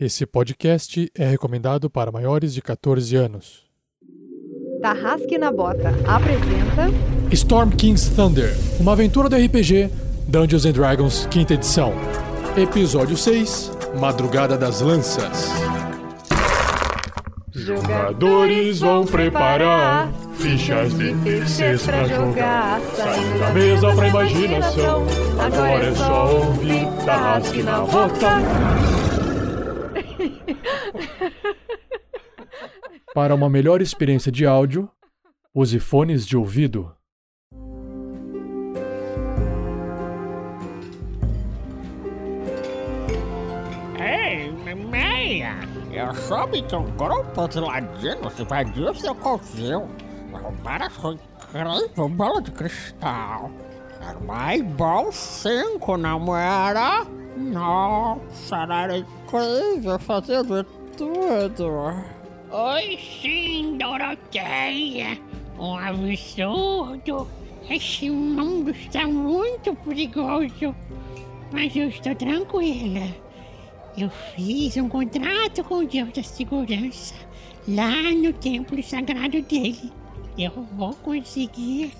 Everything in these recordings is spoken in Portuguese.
Esse podcast é recomendado para maiores de 14 anos. Tarrasque na Bota apresenta Storm King's Thunder, uma aventura do RPG Dungeons and Dragons, quinta edição. Episódio 6, Madrugada das Lanças. Jogadores vão preparar fichas de terceiros pra jogar. Saindo da mesa pra imaginação. Agora é só ouvir Tarrasque na Bota. Para uma melhor experiência de áudio, use fones de ouvido. Ei, meia! Eu soube que um grupo de ladinos invadiu seu covil. Roubaram sua incrível bola de cristal. Era uma Eyeball 5, não era? Nossa, era incrível fazendo tudo. Oi, sim, Doroteia. Um absurdo. Esse mundo está muito perigoso. Mas eu estou tranquila. Eu fiz um contrato com o Deus da Segurança lá no templo sagrado dele. Eu vou conseguir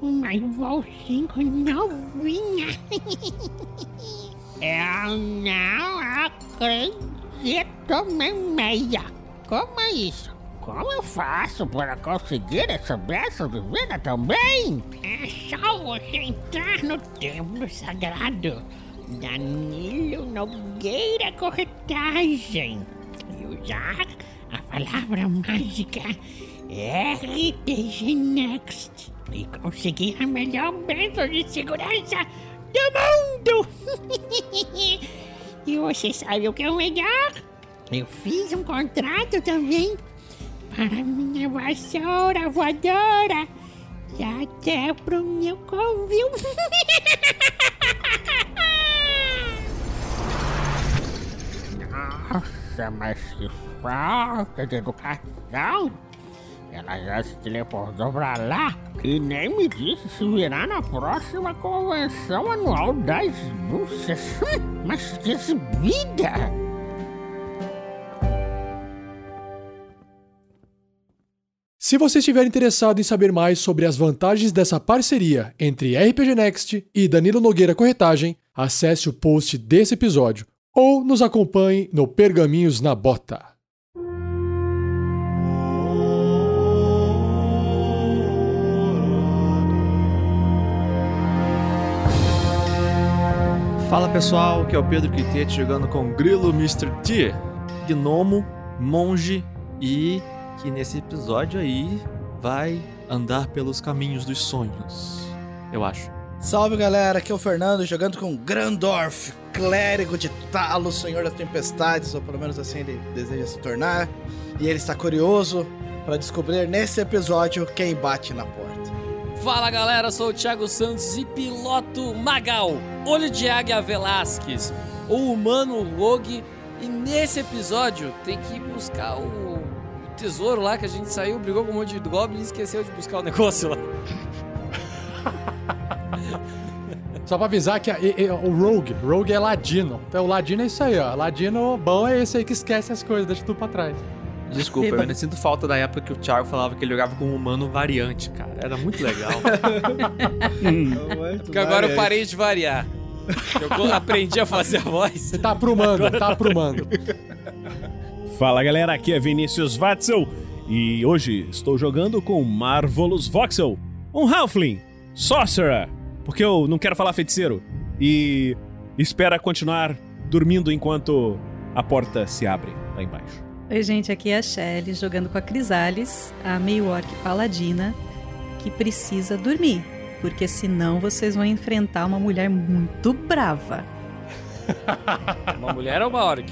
uma Evolve 5 novinha. Eu não acredito, meia. Como é isso? Como eu faço para conseguir essa beça de vida também? É só você entrar no templo sagrado. Danilo Nogueira Corretagem e usar a palavra mágica RPG Next e conseguir a melhor bênção de segurança do mundo! e você sabe o que é o melhor? Eu fiz um contrato também para minha vassoura voadora e até pro meu covil. Nossa, mas que falta de educação! Ela já se teleportou pra lá e nem me disse se virá na próxima convenção anual das bruxas. Mas que exibida! Se você estiver interessado em saber mais sobre as vantagens dessa parceria entre RPG Next e Danilo Nogueira Corretagem, acesse o post desse episódio ou nos acompanhe no Pergaminhos na Bota. Fala pessoal, aqui é o Pedro Quitete jogando com Grilo Mr. T, Gnomo, Monge e que nesse episódio aí vai andar pelos caminhos dos sonhos, eu acho. Salve galera, aqui é o Fernando jogando com Grandorf, clérigo de Talos, senhor das tempestades, ou pelo menos assim ele deseja se tornar, e ele está curioso para descobrir nesse episódio quem bate na porta. Fala galera, sou o Thiago Santos e piloto Magal, Olho de Águia Velasquez, o humano Rogue, e nesse episódio tem que buscar o tesouro lá que a gente saiu, brigou com um monte de goblin e esqueceu de buscar o negócio lá. Só pra avisar que a- e- e- o Rogue, Rogue é ladino. Então o ladino é isso aí, ó. Ladino bom é esse aí que esquece as coisas, deixa tudo pra trás. Desculpa, eu ainda sinto falta da época que o Thiago falava que ele jogava com um humano variante, cara. Era muito legal. Porque agora eu parei de variar. Eu aprendi a fazer a voz. Você tá aprumando, tá aprumando. Fala galera, aqui é Vinícius Watzel e hoje estou jogando com Marvelous Voxel, um Halfling, Sorcerer, porque eu não quero falar feiticeiro, e espera continuar dormindo enquanto a porta se abre lá embaixo. Oi, gente, aqui é a Shelly jogando com a Crisales, a meio orc paladina, que precisa dormir, porque senão vocês vão enfrentar uma mulher muito brava. Uma mulher ou uma orc?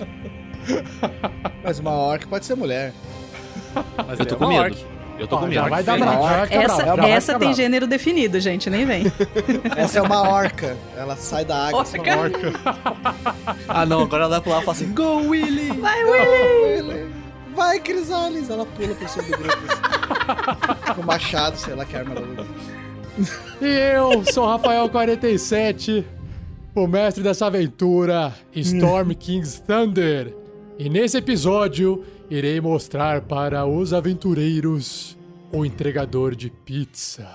Mas uma orc pode ser mulher. Mas eu tô é com medo. orc. Eu tô Ó, com medo. vai dar ficar Essa, vai essa tem gênero definido, gente, nem vem. Essa é uma orca, ela sai da água. só uma orca. Ah não, agora ela vai pular e fala assim, Go Willy! Vai, Willy! Ele- Vai, Crisales! Ela pula por cima do grupo. assim. Com o machado, sei lá que arma ela usa. E eu sou o Rafael47, o mestre dessa aventura, Storm King's Thunder. E nesse episódio, irei mostrar para os aventureiros o entregador de pizza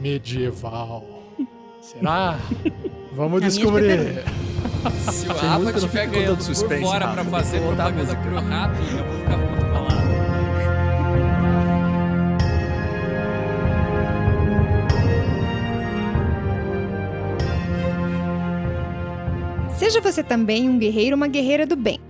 medieval. Será? Vamos descobrir. Se o Rafa muito, eu não tiver fico ganhando por suspense, fora Rafa. pra fazer propaganda pro rato, eu vou ficar muito bolado. Seja você também um guerreiro ou uma guerreira do bem.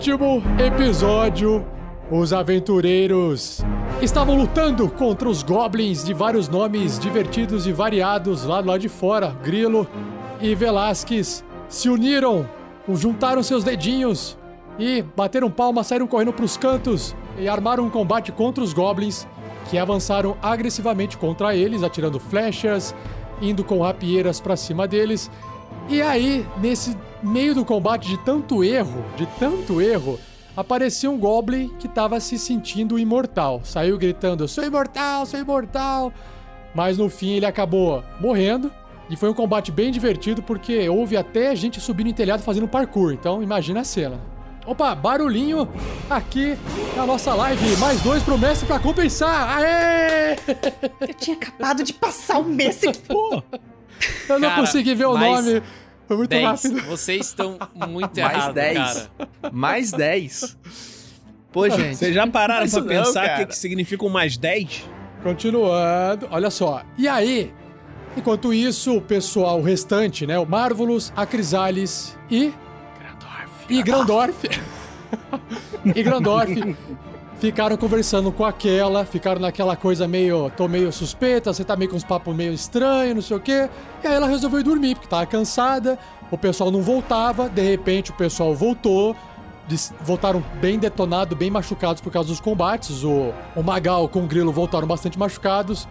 Último episódio, os aventureiros estavam lutando contra os goblins de vários nomes divertidos e variados lá do lado de fora. Grilo e Velasquez se uniram, juntaram seus dedinhos e bateram palmas, saíram correndo para os cantos e armaram um combate contra os goblins que avançaram agressivamente contra eles, atirando flechas, indo com rapieiras para cima deles. E aí, nesse meio do combate de tanto erro, de tanto erro, apareceu um Goblin que tava se sentindo imortal. Saiu gritando: Sou imortal, sou imortal. Mas no fim ele acabou morrendo. E foi um combate bem divertido porque houve até gente subindo em telhado fazendo parkour. Então imagina a cena. Opa, barulhinho aqui na nossa live. Mais dois pro mestre pra compensar. Aê! Eu tinha acabado de passar o mês. Pô, eu não Cara, consegui ver o mais nome. Foi muito 10. rápido. Vocês estão muito Mais errados, 10. cara. Mais 10. Pô, gente. Vocês já pararam pra não, pensar o que, que significa um mais 10? Continuando, olha só. E aí, enquanto isso, o pessoal o restante, né? O Marvelous, a Crisales e. E Grandorf. e Grandorf ficaram conversando com aquela, ficaram naquela coisa meio. tô meio suspeita, você tá meio com uns papos meio estranhos, não sei o quê. E aí ela resolveu ir dormir, porque tava cansada, o pessoal não voltava, de repente o pessoal voltou. Voltaram bem detonados, bem machucados por causa dos combates. O, o Magal com o Grilo voltaram bastante machucados.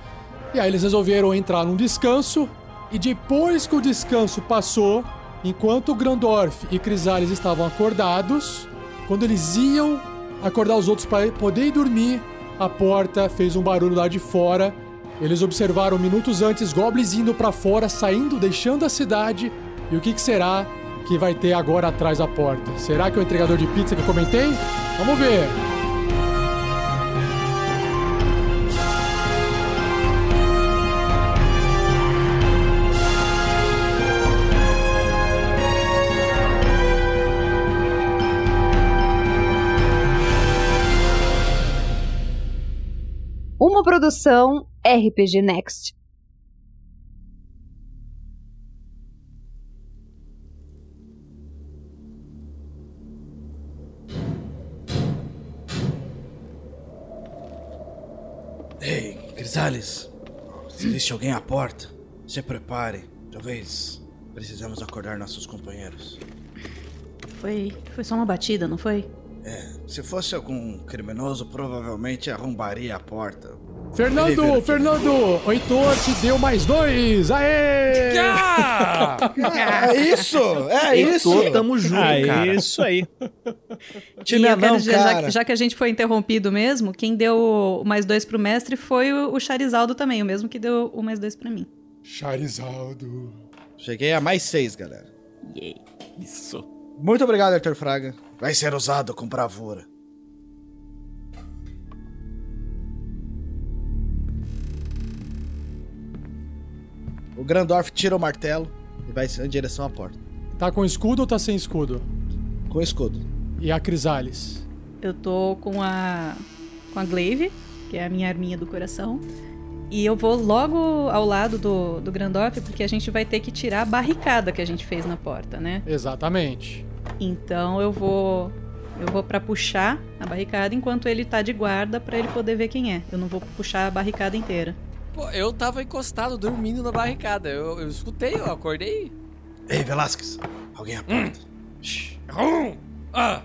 E aí eles resolveram entrar num descanso. E depois que o descanso passou, enquanto o Grandorf e Crisales estavam acordados, quando eles iam acordar os outros para poder ir dormir, a porta fez um barulho lá de fora. Eles observaram minutos antes goblins indo para fora, saindo, deixando a cidade. E o que, que será que vai ter agora atrás da porta? Será que é o entregador de pizza que eu comentei? Vamos ver. Uma produção RPG Next. Ei, Crisales, se existe alguém à porta, se prepare. Talvez precisamos acordar nossos companheiros. Foi, foi só uma batida, não foi? Se fosse algum criminoso, provavelmente arrombaria a porta. Fernando, Fernando, o Heitor te deu mais dois. Aê! É isso! É isso! Heitor, tamo junto, ah, cara. isso aí. Time E quero dizer, já, cara. que- já que a gente foi interrompido mesmo, quem deu o mais dois pro mestre foi o, o Charizaldo também, o mesmo que deu o mais dois pra mim. Charizaldo. Cheguei a mais seis, galera. Yay. Isso. Muito obrigado, Arthur Fraga. Vai ser usado com bravura. O Grandorf tira o martelo e vai em direção à porta. Tá com escudo ou tá sem escudo? Com escudo. E a Crisales? Eu tô com a com a Glaive, que é a minha arminha do coração. E eu vou logo ao lado do, do Grandorf, porque a gente vai ter que tirar a barricada que a gente fez na porta, né? Exatamente. Então eu vou eu vou para puxar a barricada enquanto ele tá de guarda pra ele poder ver quem é. Eu não vou puxar a barricada inteira. Pô, eu tava encostado, dormindo na barricada. Eu, eu escutei, eu acordei. Ei, Velasquez, alguém à porta. Hum, Ah!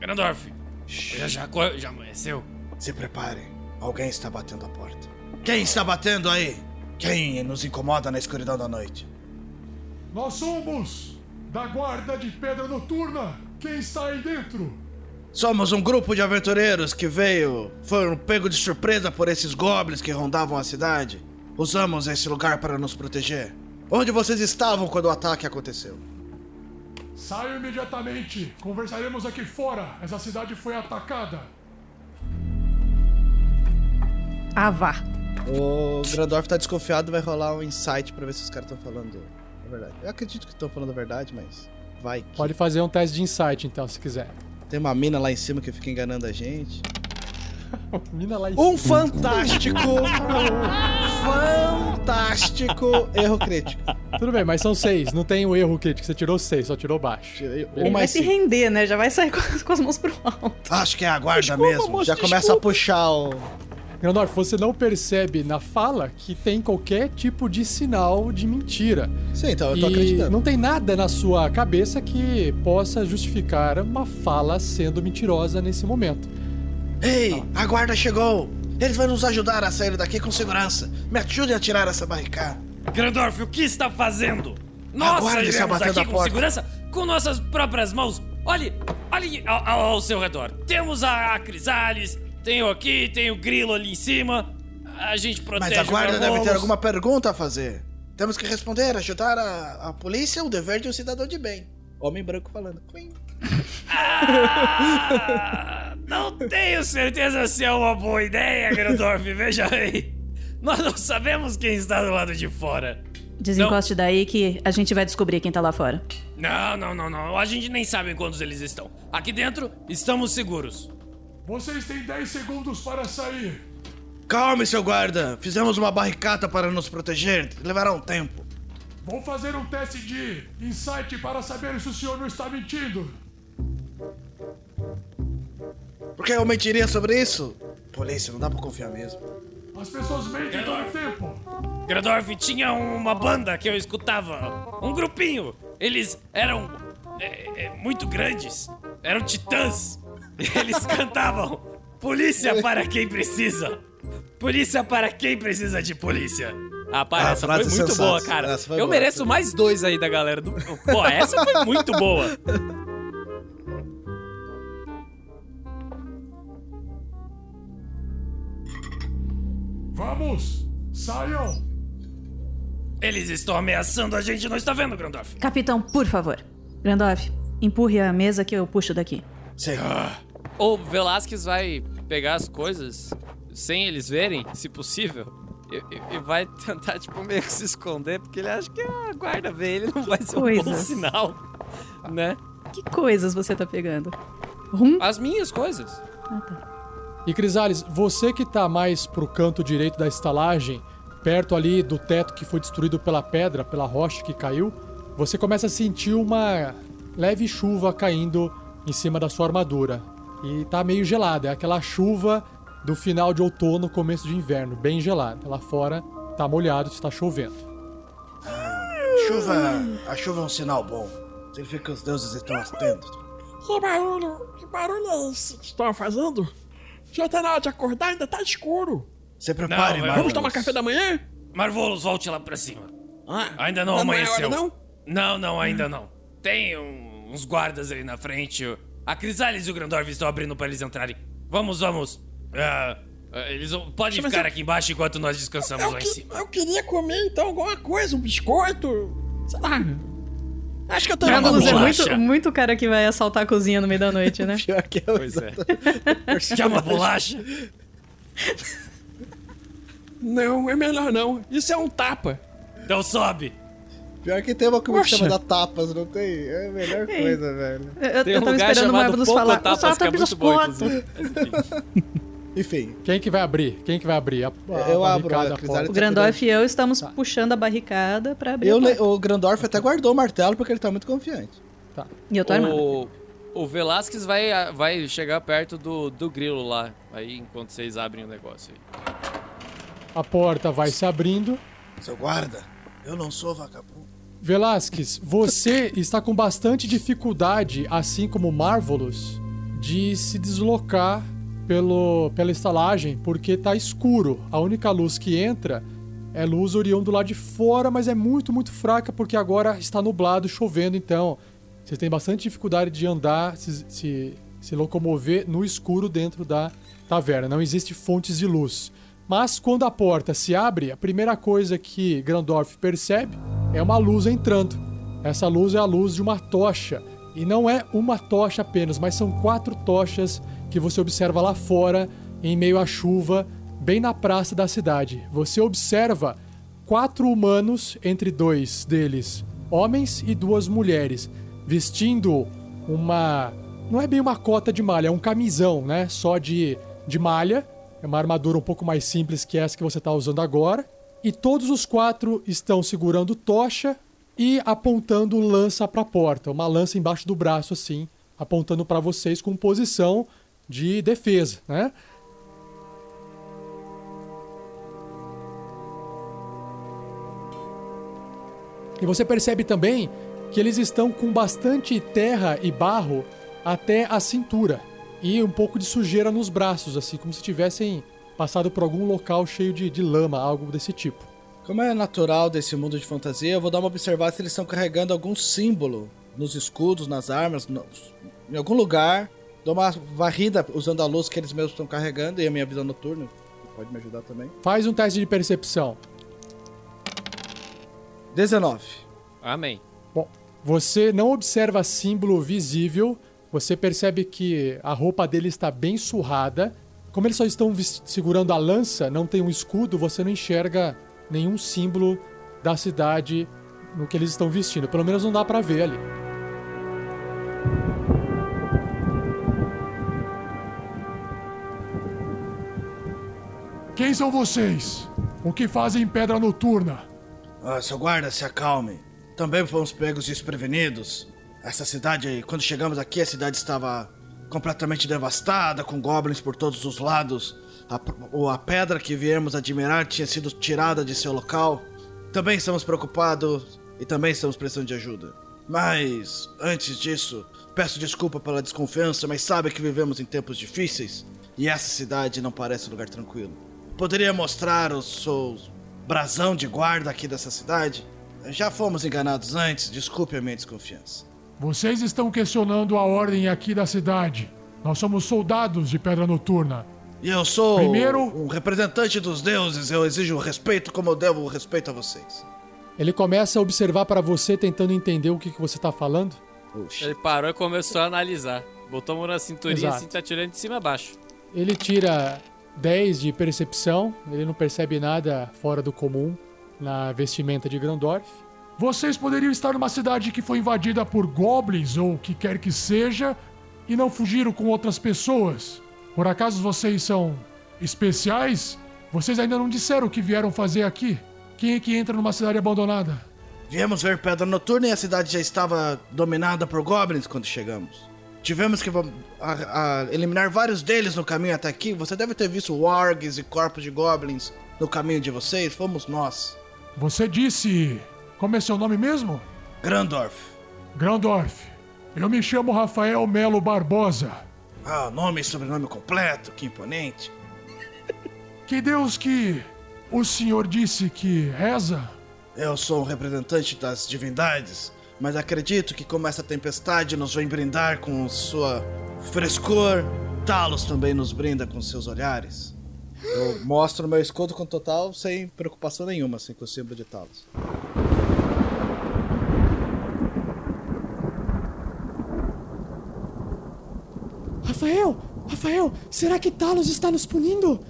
Grandorf, já, já, já amanheceu? Se prepare. Alguém está batendo a porta. Quem está batendo aí? Quem nos incomoda na escuridão da noite? Nós somos da Guarda de Pedra Noturna. Quem está aí dentro? Somos um grupo de aventureiros que veio. Foram pego de surpresa por esses goblins que rondavam a cidade. Usamos esse lugar para nos proteger. Onde vocês estavam quando o ataque aconteceu? Saiam imediatamente. Conversaremos aqui fora. Essa cidade foi atacada. Ah, vá. O Grandorf tá desconfiado, vai rolar um insight pra ver se os caras estão falando a verdade. Eu acredito que estão falando a verdade, mas vai. que- Pode fazer um teste de insight, então, se quiser. Tem uma mina lá em cima que fica enganando a gente. Mina lá em Um fantástico! fantástico erro crítico. Tudo bem, mas são seis. Não tem o erro crítico. Você tirou seis, só tirou baixo. Tirei Ele um vai se render, né? Já vai sair com as, com as mãos pro alto. Acho que é a guarda Desculpa, mesmo. moço, Já começa a puxar o. Grandorf, você não percebe na fala que tem qualquer tipo de sinal de mentira. Sim, então eu tô e acreditando. não tem nada na sua cabeça que possa justificar uma fala sendo mentirosa nesse momento. Ei, a guarda chegou! Eles vão nos ajudar a sair daqui com segurança. Me ajudem a tirar essa barricada. Grandorf, o que está fazendo? Nós sairemos batendo com porta. segurança com nossas próprias mãos. Olhe, olhe ao, ao- ao seu redor. Temos a, a Crisales, tem o aqui, tem o Grilo ali em cima. A gente protege Mas a guarda deve ter alguma pergunta a fazer. Temos que responder, ajudar a, a polícia o dever de um cidadão de bem. Homem branco falando. Ah, não tenho certeza se é uma boa ideia, Grandorf. Veja aí. Nós não sabemos quem está do lado de fora. Desencoste daí que a gente vai descobrir quem tá lá fora. Não, não, não, não. A gente nem sabe quantos eles estão. Aqui dentro, estamos seguros. Vocês têm 10 segundos para sair. Calme, seu guarda. Fizemos uma barricada para nos proteger. Levará um tempo. Vou fazer um teste de insight para saber se o senhor não está mentindo. Por que eu mentiria sobre isso? Polícia, não dá pra confiar mesmo. As pessoas mentem todo o tempo. Grandorf tinha uma banda que eu escutava. Um grupinho. Eles eram é, é, muito grandes. Eram titãs. Eles cantavam: Polícia para quem precisa. Polícia para quem precisa de polícia. Rapaz, Ah, essa foi muito boa, cara. Essa eu boa. mereço mais dois aí da galera do. Pô, essa foi muito boa. Vamos! Saiam! Eles estão ameaçando a gente, não está vendo, Grandorf? Capitão, por favor. Grandorf, empurre a mesa que eu puxo daqui. Sei. O Velasquez vai pegar as coisas sem eles verem, se possível, e, e- e vai tentar, tipo, meio que se esconder, porque ele acha que a guarda vê ele não vai ser um bom coisas. sinal, né? Que coisas você tá pegando? Rum? As minhas coisas. Ah, tá. E Crisales, você que tá mais pro canto direito da estalagem, perto ali do teto que foi destruído pela pedra, pela rocha que caiu, você começa a sentir uma leve chuva caindo em cima da sua armadura. E tá meio gelada, é aquela chuva do final de outono, começo de inverno, bem gelada. Lá fora tá molhado, está chovendo. Chuva. A chuva é um sinal bom. Significa que os deuses estão atentos. Que barulho, que barulho é esse que estão fazendo? Já tá na hora de acordar, ainda tá escuro. Se prepare, Não, Marvelous. Vamos tomar café da manhã? Marvolos, volte lá pra cima. Ah, Ainda não não é amanheceu. hora, não? Não, não, ainda não. Tem um- uns guardas ali na frente. A Crisales e o Grandorf estão abrindo pra eles entrarem. Vamos, vamos. Ah, ah, eles podem Mas ficar eu- aqui embaixo enquanto nós descansamos Eu, lá em que- cima. eu queria comer então alguma coisa, um biscoito. Sei lá. Acho que eu tô uma Marvelous é muito, muito cara que vai assaltar a cozinha no meio da noite, né? Pior que eu. Pois é. Uma bolacha? Não, é melhor não. Isso é um tapa. Então sobe. Pior que tem uma comida Poxa. chamada tapas, não tem? É a melhor Ei. coisa, velho. Eu, eu, Tem eu um tava esperando o Marvelous Pouco falar. Tapas, o que é tá muito bom. Enfim, Quem que vai abrir? Quem que vai abrir? A, a Eu abro, barricada, a a Crisales porta. O Grandorf e eu estamos Tá. puxando a barricada pra abrir eu, a le- porta. o Grandorf até guardou o martelo porque ele tá muito confiante. E eu tô armado. O, o Velasquez vai, vai chegar perto do, do grilo lá. Aí enquanto vocês abrem o negócio aí. A porta vai se abrindo. Seu guarda, eu não sou vagabundo. Velasquez, você está com bastante dificuldade, assim como Marvelous, de se deslocar pelo, pela estalagem, porque tá escuro. A única luz que entra é luz oriunda do lado de fora, mas é muito, muito fraca porque agora está nublado, chovendo, então você tem bastante dificuldade de andar, se, se, se locomover no escuro dentro da taverna. Não existe fontes de luz. Mas quando a porta se abre, a primeira coisa que Grandorf percebe é uma luz entrando. Essa luz é a luz de uma tocha. E não é uma tocha apenas, mas são quatro tochas que você observa lá fora, em meio à chuva, bem na praça da cidade. Você observa quatro humanos, entre dois deles homens e duas mulheres, vestindo uma. Não é bem uma cota de malha, é um camisão, né? Só de, de malha. É uma armadura um pouco mais simples que essa que você está usando agora. E todos os quatro estão segurando tocha e apontando lança para a porta. Uma lança embaixo do braço, assim, apontando para vocês com posição de defesa, né? E você percebe também que eles estão com bastante terra e barro até a cintura e um pouco de sujeira nos braços, assim, como se tivessem passado por algum local cheio de, de lama, algo desse tipo. Como é natural desse mundo de fantasia, eu vou dar uma observada se eles estão carregando algum símbolo nos escudos, nas armas, no, em algum lugar. Dou uma varrida usando a luz que eles mesmos estão carregando e a minha visão noturna. Pode me ajudar também. Faz um teste de percepção. 19. Amém. Bom, você não observa símbolo visível, você percebe que a roupa dele está bem surrada. Como eles só estão segurando a lança, não tem um escudo, você não enxerga nenhum símbolo da cidade no que eles estão vestindo. Pelo menos não dá para ver ali. Quem são vocês? O que fazem em Pedra Noturna? Ah, seu guarda, se acalme. Também fomos pegos desprevenidos. Essa cidade, quando chegamos aqui, a cidade estava completamente devastada, com goblins por todos os lados. A, a pedra que viemos admirar tinha sido tirada de seu local. Também estamos preocupados e também estamos precisando de ajuda. Mas, antes disso, peço desculpa pela desconfiança, mas sabe que vivemos em tempos difíceis e essa cidade não parece um lugar tranquilo. Poderia mostrar o seu brasão de guarda aqui dessa cidade? Já fomos enganados antes, desculpe a minha desconfiança. Vocês estão questionando a ordem aqui da cidade. Nós somos soldados de Pedra Noturna. E eu sou Primeiro- um representante dos deuses, eu exijo respeito como eu devo o respeito a vocês. Ele começa a observar para você, tentando entender o que, que você tá falando. Ele parou e começou a analisar. Botou a mão na cinturinha Exato. assim, tá tirando de cima a baixo. Ele tira 10 de percepção, ele não percebe nada fora do comum na vestimenta de Grandorf. Vocês poderiam estar numa cidade que foi invadida por goblins ou o que quer que seja e não fugiram com outras pessoas. Por acaso vocês são especiais? Vocês ainda não disseram o que vieram fazer aqui. Quem é que entra numa cidade abandonada? Viemos ver Pedra Noturna e a cidade já estava dominada por goblins quando chegamos. Tivemos que a- a eliminar vários deles no caminho até aqui. Você deve ter visto wargs e corpos de goblins no caminho de vocês. Fomos nós. Você disse. Como é seu nome mesmo? Grandorf. Grandorf. Eu me chamo Rafael Melo Barbosa. Ah, nome e sobrenome completo, que imponente. Que Deus que o senhor disse que reza? Eu sou um representante das divindades, mas acredito que como essa tempestade nos vem brindar com sua frescor, Talos também nos brinda com seus olhares. Eu mostro meu escudo com total, sem preocupação nenhuma, assim, com o símbolo de Talos. Rafael, Rafael, será que Talos está nos punindo?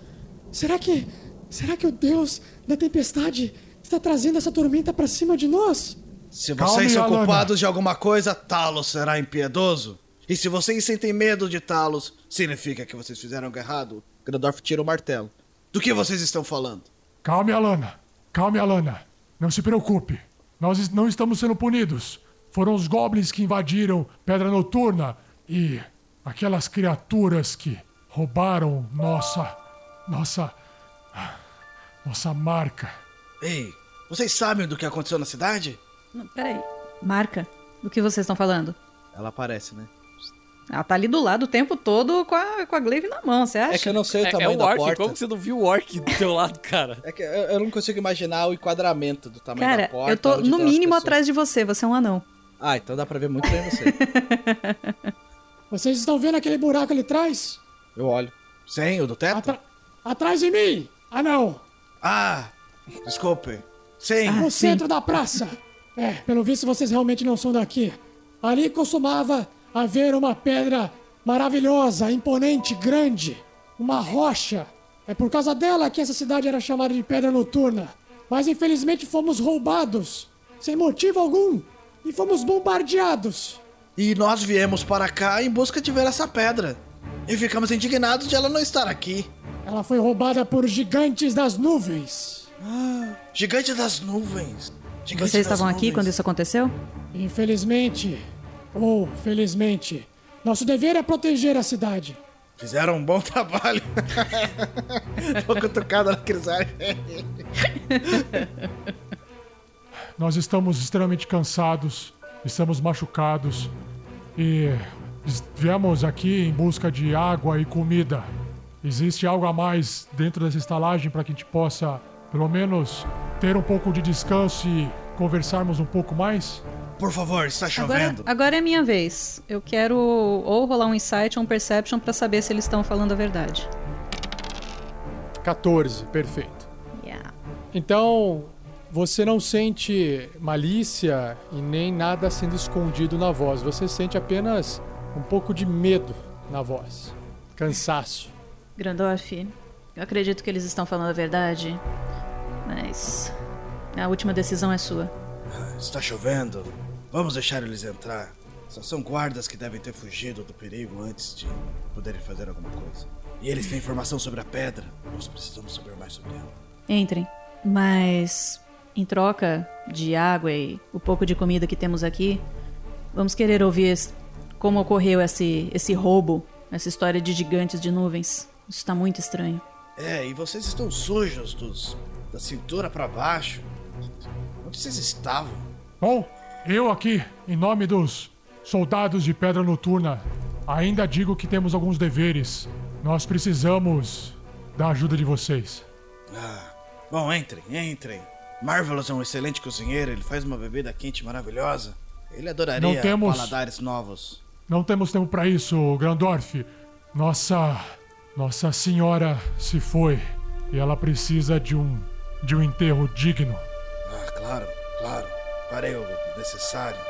Será que. Será que o Deus da tempestade está trazendo essa tormenta pra cima de nós? Se vocês são culpados de alguma coisa, Talos será impiedoso. E se vocês sentem medo de Talos, significa que vocês fizeram algo errado. Grandorf tira o martelo. Do que vocês estão falando? Calme, Alana. Calme, Alana. Não se preocupe. Nós não estamos sendo punidos. Foram os goblins que invadiram Pedra Noturna e aquelas criaturas que roubaram nossa. nossa. nossa marca. Ei, vocês sabem do que aconteceu na cidade? Não, peraí. Marca. Do que vocês estão falando? Ela aparece, né? Ela tá ali do lado o tempo todo com a, com a glaive na mão, você acha? É que eu não sei o É, é tamanho o da orc, porta. como você não viu o orc do teu lado, cara? É que eu, eu não consigo imaginar o enquadramento do tamanho Cara, da porta. eu tô no mínimo atrás de você, você é um anão. Ah, então dá pra ver muito bem você. Vocês estão vendo aquele buraco ali atrás? Eu olho. Sim, o do teto? Atra- Atrás de mim! Ah, não! Ah, desculpe. Sim. No centro da praça! É, pelo visto vocês realmente não são daqui. Ali costumava haver uma pedra maravilhosa, imponente, grande. Uma rocha. É por causa dela que essa cidade era chamada de Pedra Noturna. Mas infelizmente fomos roubados, sem motivo algum, e fomos bombardeados. E nós viemos para cá em busca de ver essa pedra. E ficamos indignados de ela não estar aqui. Ela foi roubada por gigantes das nuvens. Gigante das nuvens. Gigante Vocês das estavam aqui nuvens. quando isso aconteceu? Infelizmente, ou felizmente, nosso dever é proteger a cidade. Fizeram um bom trabalho. Tô cutucado na crisária. Nós estamos extremamente cansados, estamos machucados e viemos aqui em busca de água e comida. Existe algo a mais dentro dessa estalagem para que a gente possa, pelo menos, ter um pouco de descanso e conversarmos um pouco mais? Por favor, está Agora, chovendo. agora é minha vez. Eu quero ou rolar um insight ou um perception pra saber se eles estão falando a verdade. 14, perfeito. Yeah. Então, você não sente malícia e nem nada sendo escondido na voz. Você sente apenas um pouco de medo na voz. Cansaço. Grandorf, eu acredito que eles estão falando a verdade, mas a última decisão é sua. Está chovendo. Vamos deixar eles entrar. Só são guardas que devem ter fugido do perigo antes de poderem fazer alguma coisa. E eles têm informação sobre a pedra. Nós precisamos saber mais sobre ela. Entrem. Mas, em troca de água e o pouco de comida que temos aqui, vamos querer ouvir como ocorreu esse, esse roubo, essa história de gigantes de nuvens. Isso está muito estranho. É, e vocês estão sujos dos da cintura para baixo. Onde vocês estavam? Bom, eu aqui, em nome dos soldados de Pedra Noturna, ainda digo que temos alguns deveres. Nós precisamos da ajuda de vocês. Ah, bom, entrem, entrem. Marvelous é um excelente cozinheiro, ele faz uma bebida quente maravilhosa. Ele adoraria Não temos- paladares novos. Não temos tempo para isso, Grandorf. Nossa. Nossa senhora se foi. E ela precisa de um. de um enterro digno. Ah, claro, claro. Farei o necessário.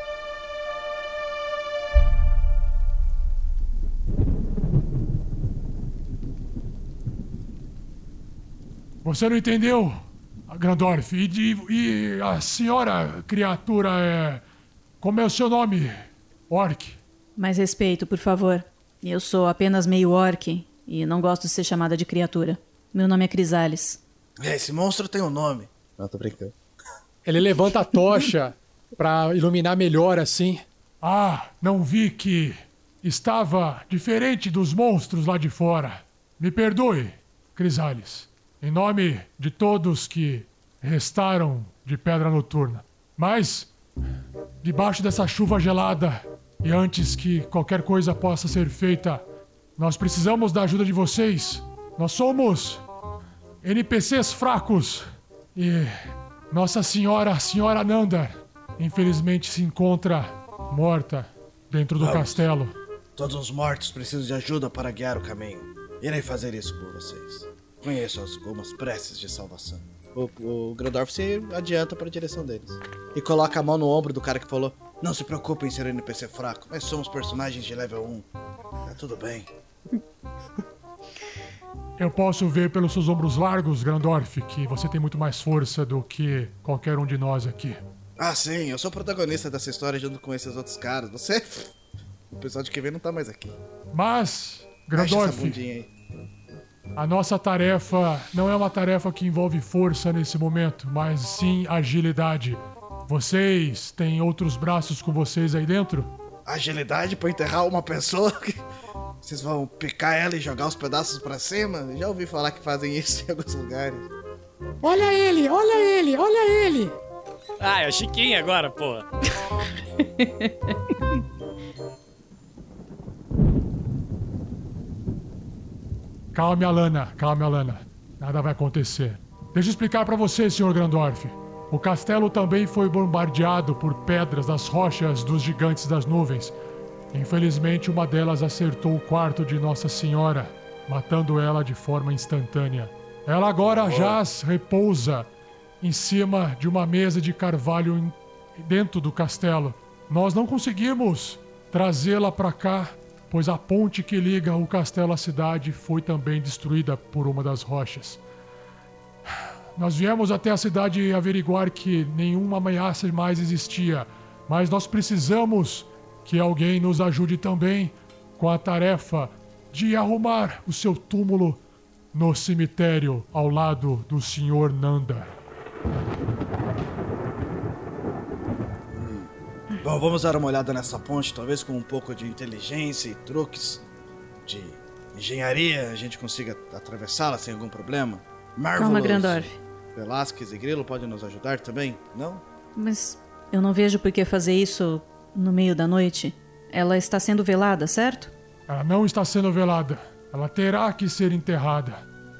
Você não entendeu, Grandorf? E, de- e a senhora criatura é. Como é o seu nome? Orc. Mais respeito, por favor. Eu sou apenas meio orc e não gosto de ser chamada de criatura. Meu nome é Crisales. É, esse monstro tem um nome. Não, tô brincando. Ele levanta a tocha pra iluminar melhor assim. Ah, não vi que estava diferente dos monstros lá de fora. Me perdoe, Crisales. Em nome de todos que restaram de Pedra Noturna. Mas, debaixo dessa chuva gelada, e antes que qualquer coisa possa ser feita, nós precisamos da ajuda de vocês. Nós somos NPCs fracos e Nossa Senhora, Senhora Nandar, infelizmente se encontra morta dentro do Vamos. castelo. Todos os mortos precisam de ajuda para guiar o caminho. Irei fazer isso por vocês. Conheço algumas preces de salvação. O, o Grandorf se adianta para a direção deles. E coloca a mão no ombro do cara que falou: Não se preocupem em ser um NPC fraco, nós somos personagens de level 1. Tá tudo bem. Eu posso ver pelos seus ombros largos, Grandorf, que você tem muito mais força do que qualquer um de nós aqui. Ah, sim, eu sou o protagonista dessa história junto com esses outros caras. Você. O episódio que vem não tá mais aqui. Mas, Grandorf, a nossa tarefa não é uma tarefa que envolve força nesse momento, mas sim agilidade. Vocês têm outros braços com vocês aí dentro? Agilidade pra enterrar uma pessoa. Vocês vão picar ela e jogar os pedaços pra cima? Já ouvi falar que fazem isso em alguns lugares. Olha ele, olha ele, olha ele! Ah, é o Chiquinho agora, pô. Calme, Alana, calme, Alana. Nada vai acontecer. Deixa eu explicar pra você, Sr. Grandorf. O castelo também foi bombardeado por pedras das rochas dos gigantes das nuvens. Infelizmente, uma delas acertou o quarto de Nossa Senhora, matando ela de forma instantânea. Ela agora jaz, repousa, em cima de uma mesa de carvalho dentro do castelo. Nós não conseguimos trazê-la para cá, pois a ponte que liga o castelo à cidade foi também destruída por uma das rochas. Nós viemos até a cidade averiguar que nenhuma ameaça mais existia, mas nós precisamos que alguém nos ajude também com a tarefa de arrumar o seu túmulo no cemitério ao lado do Sr. Nanda. Bom, vamos dar uma olhada nessa ponte, talvez com um pouco de inteligência e truques de engenharia a gente consiga atravessá-la sem algum problema. Marvelous. Calma, Grandorf. Velasquez e Grilo podem nos ajudar também? Não? Mas eu não vejo por que fazer isso no meio da noite. Ela está sendo velada, certo? Ela não está sendo velada. Ela terá que ser enterrada.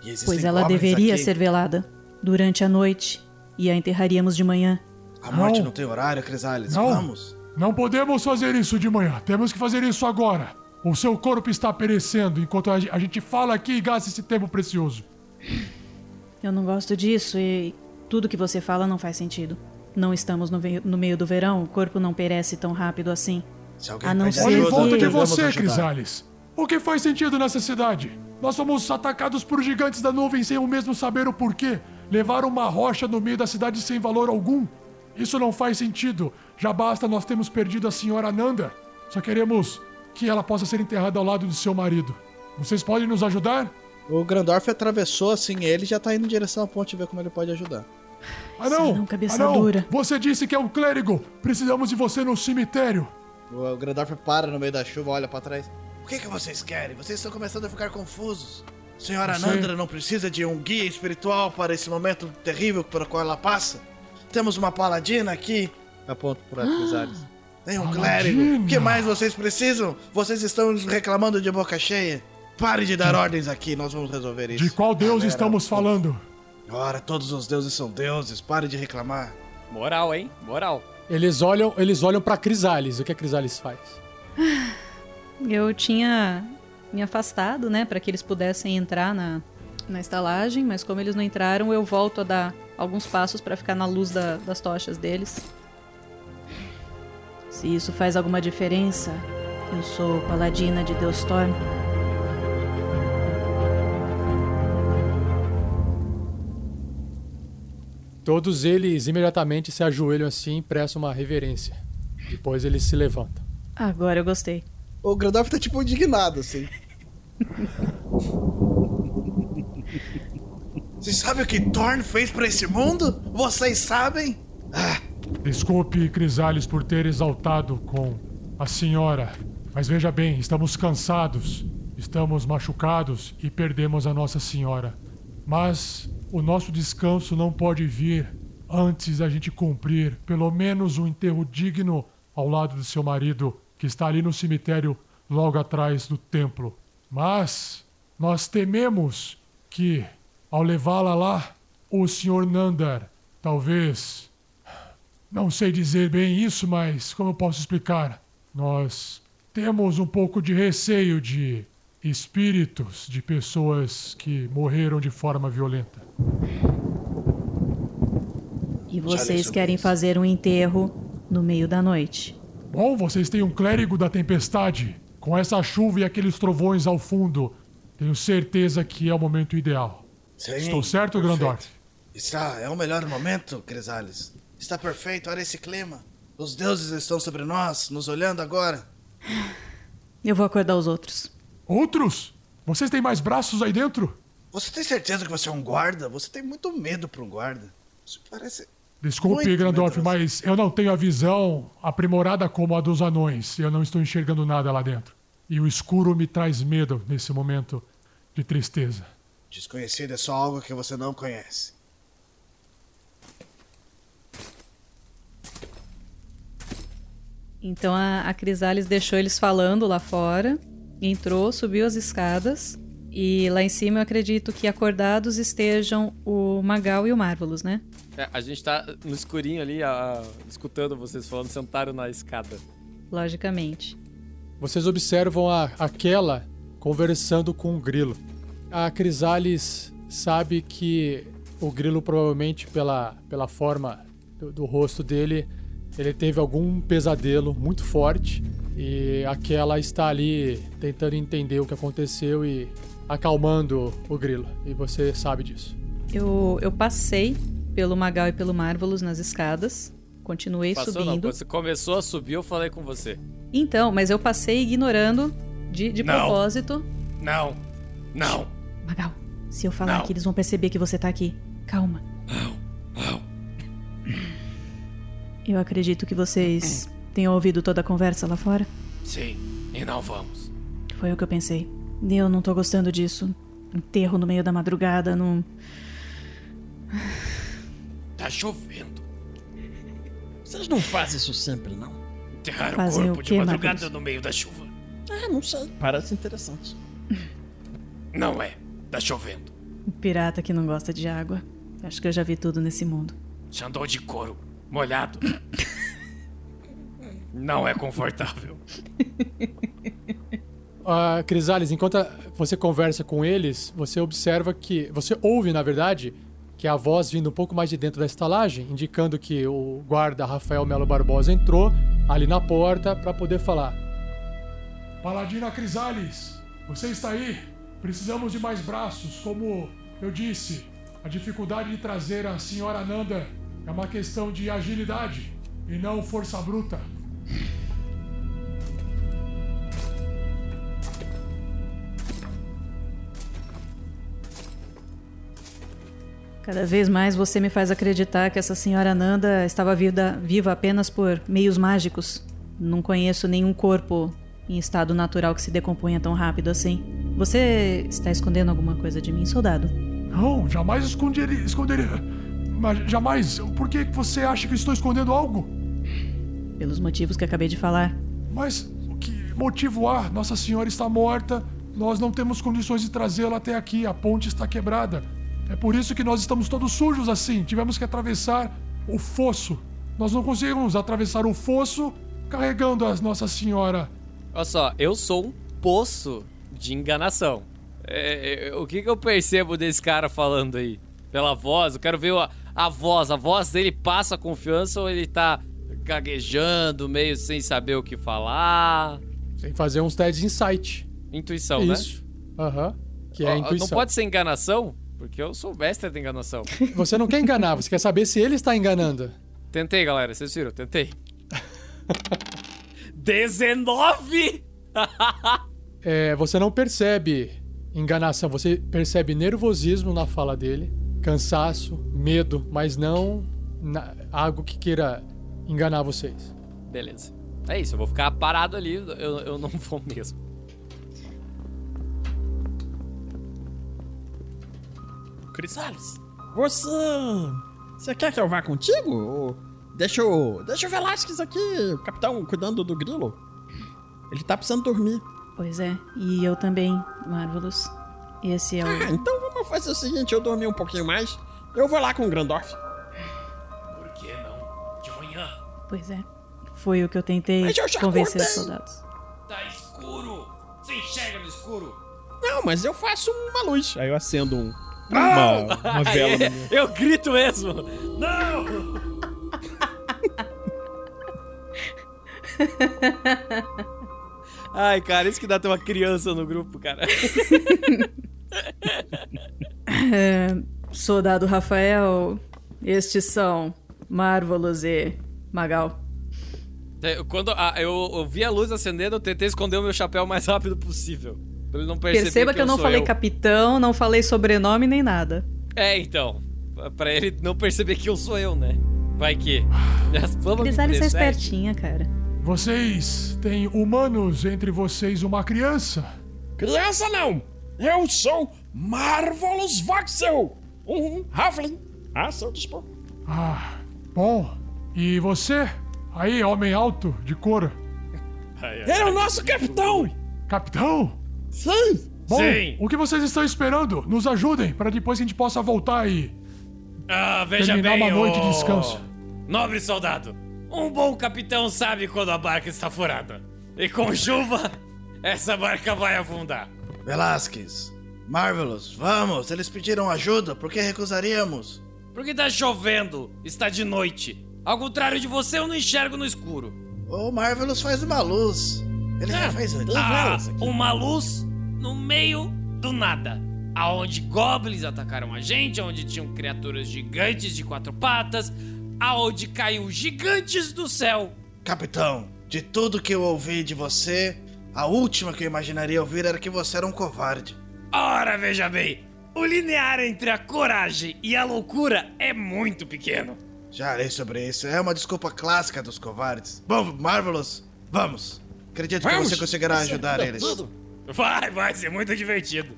E Pois ela deveria aqui. ser velada durante a noite e a enterraríamos de manhã. A morte Não. não, tem horário, Crisales. Não. Vamos. Não podemos fazer isso de manhã. Temos que fazer isso agora. O seu corpo está perecendo enquanto a ge- a gente fala aqui e gasta esse tempo precioso. Eu não gosto disso e tudo que você fala não faz sentido. Não estamos no, no meio do verão, o corpo não perece tão rápido assim. Se alguém A não ser Olha em volta de você. Crisales. O que faz sentido nessa cidade? Nós somos atacados por gigantes da nuvem sem o mesmo saber o porquê. Levaram uma rocha no meio da cidade sem valor algum. Isso não faz sentido. Já basta nós termos perdido a senhora Nanda. Só queremos que ela possa ser enterrada ao lado do seu marido. Vocês podem nos ajudar? O Grandorf atravessou assim ele e já tá indo em direção à ponte ver como ele pode ajudar. Ah não! não, cabeça ah, não. dura. Você disse que é um clérigo! Precisamos de você no cemitério! O Grandorf para no meio da chuva, olha pra trás. O que, que vocês querem? Vocês estão começando a ficar confusos. Senhora. Nandra não precisa de um guia espiritual para esse momento terrível pelo qual ela passa? Temos uma paladina aqui. Aponto pra Crisales. Tem um clérigo. O que mais vocês precisam? Vocês estão reclamando de boca cheia. Pare de dar ordens aqui, nós vamos resolver isso. De qual deus Galera, estamos falando? Ora, todos os deuses são deuses. Pare de reclamar. Moral, hein? Moral. Eles olham, eles olham para Crisales. O que a Crisales faz? Eu tinha me afastado, né, para que eles pudessem entrar na, na estalagem, mas como eles não entraram, eu volto a dar alguns passos para ficar na luz da- das tochas deles. Se isso faz alguma diferença, eu sou paladina de Deus Storm. Todos eles imediatamente se ajoelham assim e prestam uma reverência. Depois eles se levantam. Agora eu gostei. O Grandorf tá tipo indignado, assim. Vocês sabem o que Thorn fez pra esse mundo? Vocês sabem? Ah, Desculpe, Crisales, por ter exaltado com a senhora. Mas veja bem, estamos cansados, estamos machucados e perdemos a Nossa Senhora. Mas o nosso descanso não pode vir antes da gente cumprir pelo menos um enterro digno ao lado do seu marido, que está ali no cemitério logo atrás do templo. Mas nós tememos que, ao levá-la lá, o Sr. Nandar talvez não sei dizer bem isso, mas como eu posso explicar? Nós temos um pouco de receio de espíritos de pessoas que morreram de forma violenta. E vocês querem fazer um enterro no meio da noite. Bom, vocês têm um clérigo da tempestade. Com essa chuva e aqueles trovões ao fundo, tenho certeza que é o momento ideal. sim, Estou certo, perfeito. Grandorf? Está, é o melhor momento, Crisales. Está perfeito, olha esse clima. Os deuses estão sobre nós, nos olhando agora. Eu vou acordar os outros. Outros? Vocês têm mais braços aí dentro? Você tem certeza que você é um guarda? Você tem muito medo pra um guarda. Isso parece. Desculpe, Grandorf, mas eu não tenho a visão aprimorada como a dos anões. Eu não estou enxergando nada lá dentro. E o escuro me traz medo nesse momento de tristeza. Desconhecido é só algo que você não conhece. Então a, a Crisalis deixou eles falando lá fora, entrou, subiu as escadas e lá em cima eu acredito que acordados estejam o Magal e o Marvelous, né? É, a gente tá no escurinho ali, a- escutando vocês falando, sentaram na escada. Logicamente. Vocês observam a, aquela conversando com o grilo. A Crisales sabe que o grilo provavelmente pela, pela forma do, do rosto dele, ele teve algum pesadelo muito forte e aquela está ali tentando entender o que aconteceu e acalmando o grilo. E você sabe disso. Eu, eu passei pelo Magal e pelo Marvelous nas escadas. Continuei Passou não, subindo. quando você começou a subir, eu falei com você. Então, mas eu passei ignorando de, de Não. propósito. Não. Não. Magal, se eu falar Não. aqui, eles vão perceber que você tá aqui. Calma. Eu acredito que vocês tenham ouvido toda a conversa lá fora. Sim. E não vamos. Foi o que eu pensei. Eu não tô gostando disso. Enterro no meio da madrugada, não. Tá chovendo. Vocês não fazem isso sempre, não? Enterrar o Fazem corpo o de quê, madrugada Marcos? no meio da chuva. Ah, não sei. Parece interessante. Não é. Tá chovendo. Um pirata que não gosta de água. Acho que eu já vi tudo nesse mundo. Andou de couro. Molhado. Não é confortável. Ah, Crisales, enquanto você conversa com eles, você observa que. Você ouve, na verdade, que a voz vindo um pouco mais de dentro da estalagem, indicando que o guarda Rafael Melo Barbosa entrou ali na porta para poder falar. Paladina Crisales, você está aí? Precisamos de mais braços, como eu disse. A dificuldade de trazer a senhora Nanda é uma questão de agilidade e não força bruta. Cada vez mais você me faz acreditar que essa senhora Nanda estava vida- viva apenas por meios mágicos. Não conheço nenhum corpo em estado natural que se decomponha tão rápido assim. Você está escondendo alguma coisa de mim, soldado? Não, jamais esconderia. esconderia. Mas jamais. Por que você acha que estou escondendo algo? Pelos motivos que acabei de falar. Mas o que motivo há? Nossa Senhora está morta. Nós não temos condições de trazê-la até aqui. A ponte está quebrada. É por isso que nós estamos todos sujos assim. Tivemos que atravessar o fosso. Nós não conseguimos atravessar o fosso carregando a Nossa Senhora. Olha só, eu sou um poço de enganação. É, é, o que, que eu percebo desse cara falando aí? Pela voz, eu quero ver a, a voz. A voz dele passa confiança ou ele tá gaguejando, meio sem saber o que falar? Tem que fazer uns testes de insight. Intuição, Isso. Aham. Que é né? a intuição. Não pode ser enganação? Porque eu sou mestre da enganação. Você não quer enganar, você quer saber se ele está enganando. Tentei, galera, vocês viram? Tentei. 19! É, você não percebe enganação, você percebe nervosismo na fala dele, cansaço, medo, mas não na- algo que queira enganar vocês. Beleza. É isso, eu vou ficar parado ali, eu, eu não vou mesmo. Crisales, você. Você quer que eu vá contigo? Ou deixa o. Deixa o Velasquez aqui, o capitão, cuidando do grilo. Ele tá precisando dormir. Pois é, e eu também, Marvelous. Esse é o. Ah, então vamos fazer o seguinte: eu dormi um pouquinho mais. Eu vou lá com o Grandorf. Por que não? De manhã. Pois é. Foi o que eu tentei Mas eu já convencer os acordei. soldados. Tá escuro. Você enxerga no escuro. Não, mas eu faço uma luz. Aí eu acendo um, uma, uma vela. Aí, no meu- eu grito mesmo. Não! Ai, cara, isso que dá ter uma criança no grupo, cara. É, soldado Rafael, estes são Marvelous e Magal. É, Quando a- eu, eu vi a luz acendendo, eu tentei esconder o meu chapéu o mais rápido possível. Pra ele não perceber Perceba que eu não falei eu. capitão, não falei sobrenome nem nada. É, então. Pra ele não perceber que eu sou eu, né? Vai que. Me Grisalha é espertinha, cara. Vocês têm humanos entre vocês uma criança? Criança não! Eu sou Marvelous Voxel! Um Halfling! A seu dispor. Ah, bom. E você, Aí, homem alto, de couro. Ele é o nosso capitão! Capitão? Sim! Bom, Sim. o que vocês estão esperando? Nos ajudem, para depois que a gente possa voltar e Ah, veja terminar bem, uma noite de descanso. Nobre soldado, um bom capitão sabe quando a barca está furada. E com chuva, essa barca vai afundar. Velasquez, Marvelous, vamos, eles pediram ajuda, por que recusaríamos? Porque tá chovendo, está de noite. Ao contrário de você, eu não enxergo no escuro. O Marvelous faz uma luz. Ele já fez antes. Ah, uma luz no meio do nada. Aonde goblins atacaram a gente, aonde tinham criaturas gigantes de quatro patas, aonde caiu gigantes do céu. Capitão, de tudo que eu ouvi de você, a última que eu imaginaria ouvir era que você era um covarde. Ora, veja bem, o linear entre a coragem e a loucura é muito pequeno. Já li sobre isso, é uma desculpa clássica dos covardes. Bom, Marvelous, vamos. Acredito que Vamos. você conseguirá ajudar eles. Vai, vai ser muito divertido.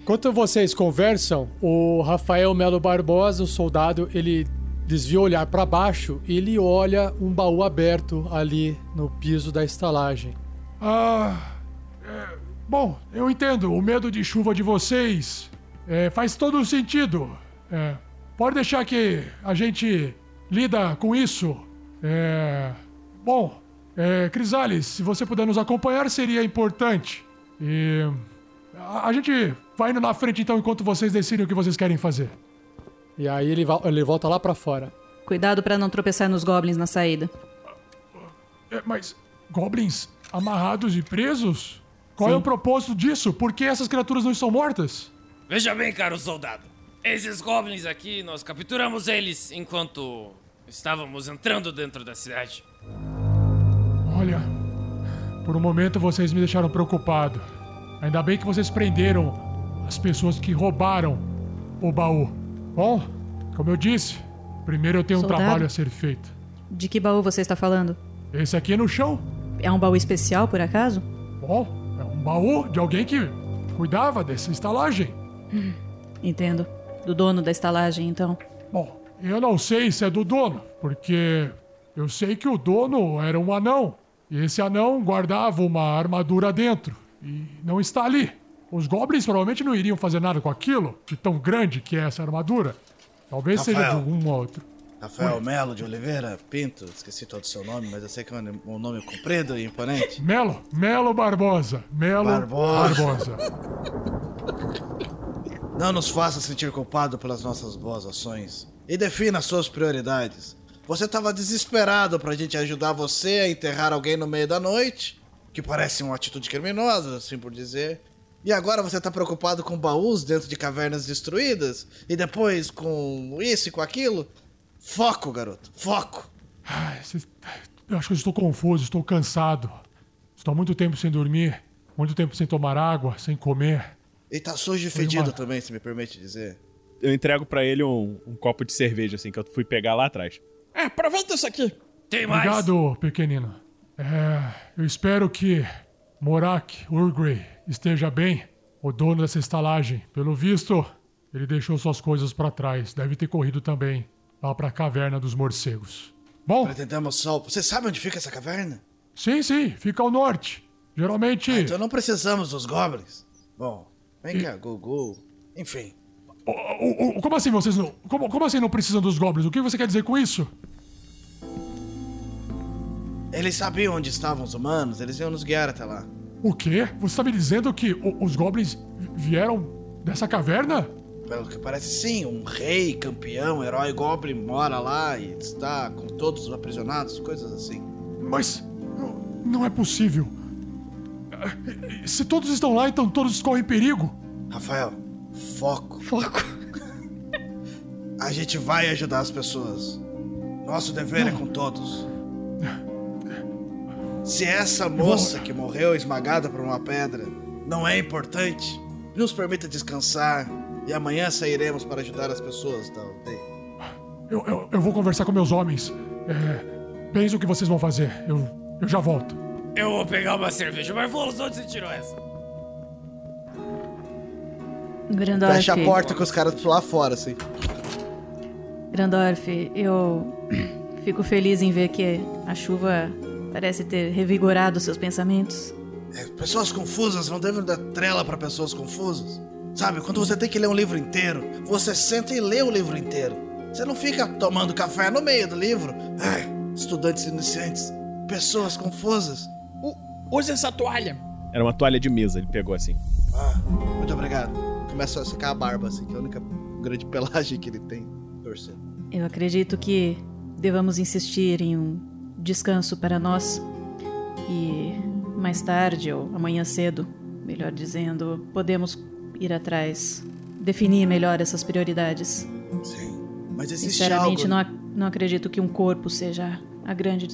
Enquanto vocês conversam, o Rafael Melo Barbosa, o soldado, ele desvia o olhar para baixo e ele olha um baú aberto ali no piso da estalagem. Ah. é, bom, eu entendo. O medo de chuva de vocês é, faz todo sentido. É, pode deixar que a gente lida com isso. É, bom, é, Crisales, se você puder nos acompanhar, seria importante. E. A, a gente vai indo na frente então enquanto vocês decidem o que vocês querem fazer. E aí ele, ele volta lá para fora. Cuidado pra não tropeçar nos goblins na saída. É, mas. Goblins amarrados e presos? Qual é Sim. o propósito disso? Por que essas criaturas não estão mortas? Veja bem, caro soldado. Esses goblins aqui, nós capturamos eles enquanto estávamos entrando dentro da cidade. Por um momento vocês me deixaram preocupado. Ainda bem que vocês prenderam as pessoas que roubaram o baú. Bom, como eu disse, primeiro eu tenho um Soldado? trabalho a ser feito. De que baú você está falando? Esse aqui é no chão. É um baú especial, por acaso? Bom, é um baú de alguém que cuidava dessa estalagem. Entendo. Do dono da estalagem, então. Bom, eu não sei se é do dono, porque eu sei que o dono era um anão. E esse anão guardava uma armadura dentro. E não está ali. Os goblins provavelmente não iriam fazer nada com aquilo, de tão grande que é essa armadura. Talvez seja de Rafael. algum outro. Rafael Melo de Oliveira Pinto, esqueci todo o seu nome, mas eu sei que é um um nome comprido e imponente. Melo, Melo Barbosa. Melo Barbosa. Barbosa. Não nos faça sentir culpado pelas nossas boas ações. E defina suas prioridades. Você estava desesperado pra gente ajudar você a enterrar alguém no meio da noite, que parece uma atitude criminosa, assim por dizer. E agora você tá preocupado com baús dentro de cavernas destruídas? E depois com isso e com aquilo? Foco, garoto, foco! Ai, Eu acho que eu estou confuso, estou cansado. Estou há muito tempo sem dormir, muito tempo sem tomar água, sem comer. E tá sujo e fedido uma- também, se me permite dizer. Eu entrego pra ele um, um copo de cerveja, assim, que eu fui pegar lá atrás. É, aproveita isso aqui. Tem mais? Obrigado, pequenino. É, eu espero que Morak Urgrey esteja bem, o dono dessa estalagem. Pelo visto, ele deixou suas coisas pra trás. Deve ter corrido também lá pra caverna dos morcegos. Bom, Pretendemos sol. Você sabe onde fica essa caverna? sim, sim, fica ao norte. Geralmente. Então não precisamos dos goblins. Bom, vem cá, Gugu. Enfim, O- o- o- como assim vocês não. Como, como assim não precisam dos goblins? O que você quer dizer com isso? eles sabiam onde estavam os humanos, eles iam nos guiar até lá. O quê? Você está me dizendo que o- os goblins vi- vieram dessa caverna? Pelo que parece, sim, um rei, campeão, herói goblin mora lá e está com todos os aprisionados, coisas assim. Mas não, é possível. Se todos estão lá, então todos correm perigo. Rafael, foco. Foco. A gente vai ajudar as pessoas. Nosso dever é com todos. Se essa moça que morreu esmagada por uma pedra não é importante, nos permita descansar e amanhã sairemos para ajudar as pessoas da aldeia. Eu, eu, eu vou conversar com meus homens. É, pensa o que vocês vão fazer. Eu, eu já volto. Eu vou pegar uma cerveja. Mas, Volos, onde você tirou essa? Grandorf. Fecha a porta com os caras lá fora, assim. Grandorf, eu Fico feliz em ver que a chuva parece ter revigorado seus pensamentos. É, pessoas confusas não devem dar trela pra pessoas confusas. Sabe, quando você tem que ler um livro inteiro, você senta e lê o livro inteiro. Você não fica tomando café no meio do livro. Ai, estudantes iniciantes, pessoas confusas. Use essa toalha. Era uma toalha de mesa, ele pegou assim. Ah, muito obrigado. Começa a secar a barba, assim, que é a única grande pelagem que ele tem. Torcendo. Eu acredito que devamos insistir em um descanso para nós. E mais tarde, ou amanhã cedo, melhor dizendo, podemos ir atrás, definir melhor essas prioridades. Sim. Mas existe Sinceramente, algo... não, ac- não acredito que um corpo seja a grande,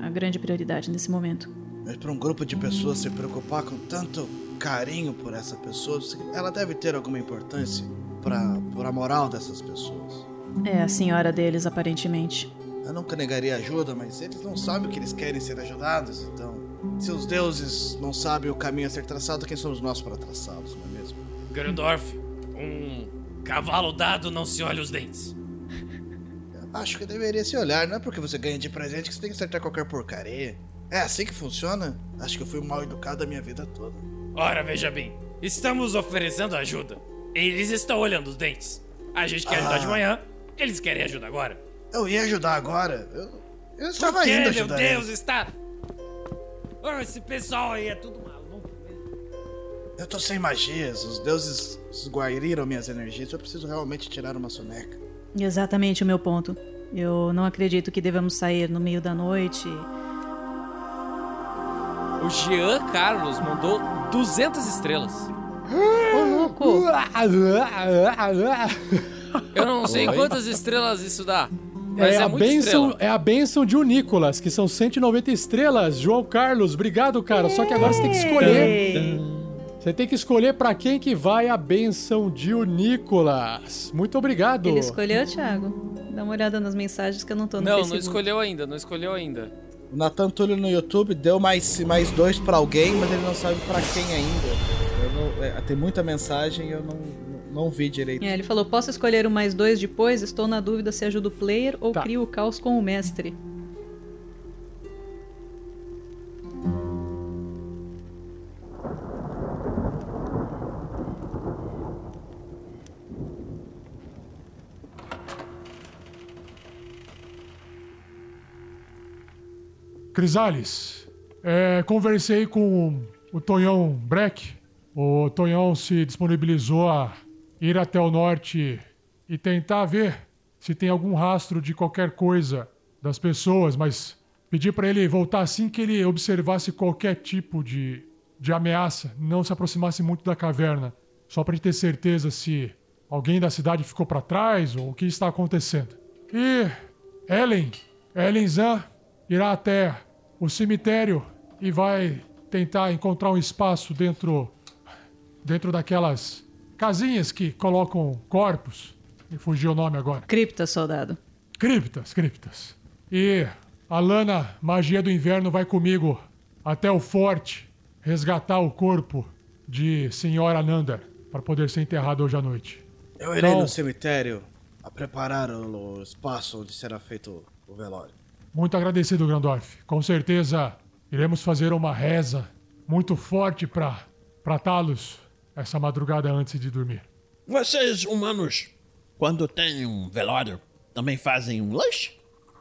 a grande prioridade nesse momento. Mas para um grupo de pessoas se preocupar com tanto carinho por essa pessoa, ela deve ter alguma importância para a moral dessas pessoas. É a senhora deles, aparentemente. Eu nunca negaria ajuda, mas eles não sabem o que eles querem ser ajudados, então. Se os deuses não sabem o caminho a ser traçado, quem somos nós para traçá-los, não é mesmo? Grandorf, um cavalo dado não se olha os dentes. Acho que deveria se olhar, não é porque você ganha de presente que você tem que acertar qualquer porcaria. É assim que funciona? Acho que eu fui mal educado a minha vida toda. Ora, veja bem, estamos oferecendo ajuda. Eles estão olhando os dentes. A gente quer ajudar de Ah. manhã, eles querem ajuda agora. Eu ia ajudar agora. Eu, eu estava indo meu ajudar. Deus, eles. está... Ah, esse pessoal aí é tudo maluco. Eu tô sem magias, os deuses esguairiram minhas energias, eu preciso realmente tirar uma soneca. Exatamente o meu ponto. Eu não acredito que devamos sair no meio da noite. O Jean Carlos mandou 200 estrelas. Ô, louco! Eu não sei Oi? quantas estrelas isso dá. Mas É, é, a benção, é a benção de o Nicolas, que são 190 estrelas. João Carlos, obrigado, cara. Só que agora você tem que escolher. Você tem que escolher pra quem que vai a benção de o Nicolas. Muito obrigado. Ele escolheu, Thiago? Dá uma olhada nas mensagens que eu não tô no Não, não Facebook. escolheu ainda, não escolheu ainda. O Natan Túlio no YouTube deu mais, mais dois pra alguém, mas ele não sabe pra quem ainda. Eu não- é, tem muita mensagem e eu não, não vi direito. É, ele falou: posso escolher o mais dois depois? Estou na dúvida se ajuda o player ou Tá. crio o caos com o mestre. Crisales, é, conversei com o Tonhão Breck. O Tonhão se disponibilizou a ir até o norte e tentar ver se tem algum rastro de qualquer coisa das pessoas, mas pedi para ele voltar assim que ele observasse qualquer tipo de, de ameaça, não se aproximasse muito da caverna, só para ter certeza se alguém da cidade ficou para trás ou o que está acontecendo. E Ellen, Ellen Zan irá até o cemitério e vai tentar encontrar um espaço dentro dentro daquelas casinhas que colocam corpos. Me fugiu o nome agora. Cripta, soldado. Criptas, criptas. E a Lana, magia do inverno, vai comigo até o forte resgatar o corpo de Senhora Nanda para poder ser enterrado hoje à noite. Eu irei Então- no cemitério a preparar o espaço onde será feito o velório. Muito agradecido, Grandorf. Com certeza iremos fazer uma reza muito forte para tratá-los essa madrugada antes de dormir. Vocês, humanos, quando tem um velório, também fazem um lanche?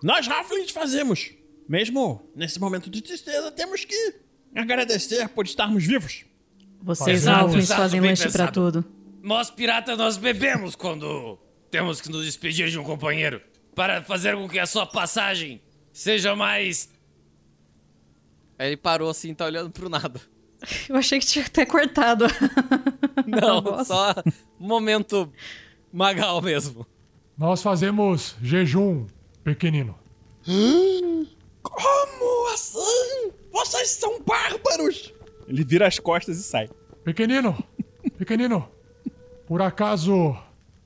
Nós, Halflings, fazemos. Mesmo nesse momento de tristeza, temos que agradecer por estarmos vivos. Vocês, Halflings, fazem lanche pra pensado. tudo. Nós piratas nós bebemos quando temos que nos despedir de um companheiro para fazer com que a sua passagem seja mais. Aí ele parou assim, tá olhando pro nada. Eu achei que tinha até cortado. Não, Nossa. só momento magal mesmo. Nós fazemos jejum pequenino. Como assim? Vocês são bárbaros! Ele vira as costas e sai. Pequenino, pequenino, por acaso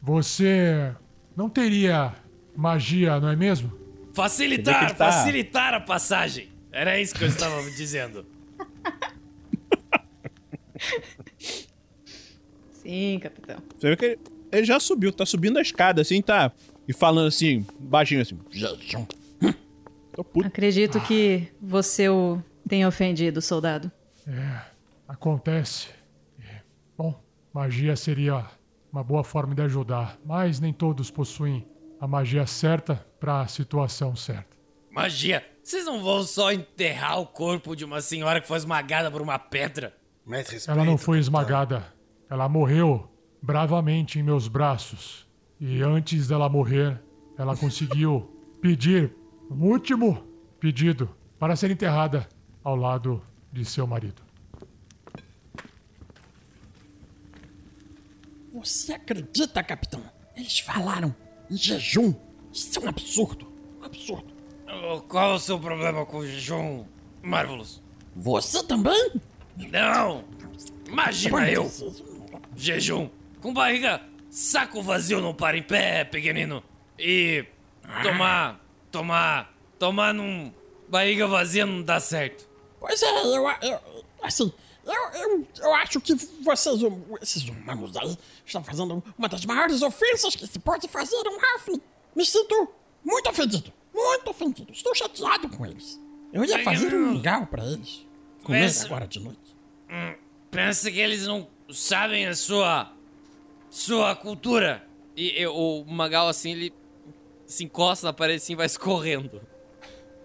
você não teria magia, não é mesmo? Facilitar, tá- facilitar a passagem. Era isso que eu estava me dizendo. Sim, capitão. Você vê que ele, ele já subiu, tá subindo a escada assim, tá? E falando assim, baixinho assim. Jejum. Tô puto. Acredito que você o tenha ofendido, soldado. É, acontece. É, Bom, magia seria uma boa forma de ajudar, mas nem todos possuem a magia certa para a situação certa. Magia, vocês não vão só enterrar o corpo de uma senhora que foi esmagada por uma pedra? Respeito. Ela não foi esmagada. Ela morreu bravamente em meus braços. E antes dela morrer, ela conseguiu pedir um último pedido para ser enterrada ao lado de seu marido. Você acredita, capitão? Eles falaram em jejum. Isso é um absurdo. Um absurdo. Oh, Qual o seu problema com o jejum, Marvelous? Você também? Não! Imagina eu! Jejum! Com barriga, saco vazio não para em pé, pequenino! E tomar, tomar, tomar num barriga vazia não dá certo. Pois é, eu, eu assim, eu, eu, eu acho que vocês, esses humanos aí, estão fazendo uma das maiores ofensas que se pode fazer a um Halfling. Me sinto muito ofendido, muito ofendido. Estou chateado com eles. Eu ia fazer um mingau pra eles. Comer Pensa- agora de noite. Hum, pensa que eles não sabem a sua. sua cultura. E, e o Magal, assim, ele se encosta na parede assim e vai escorrendo.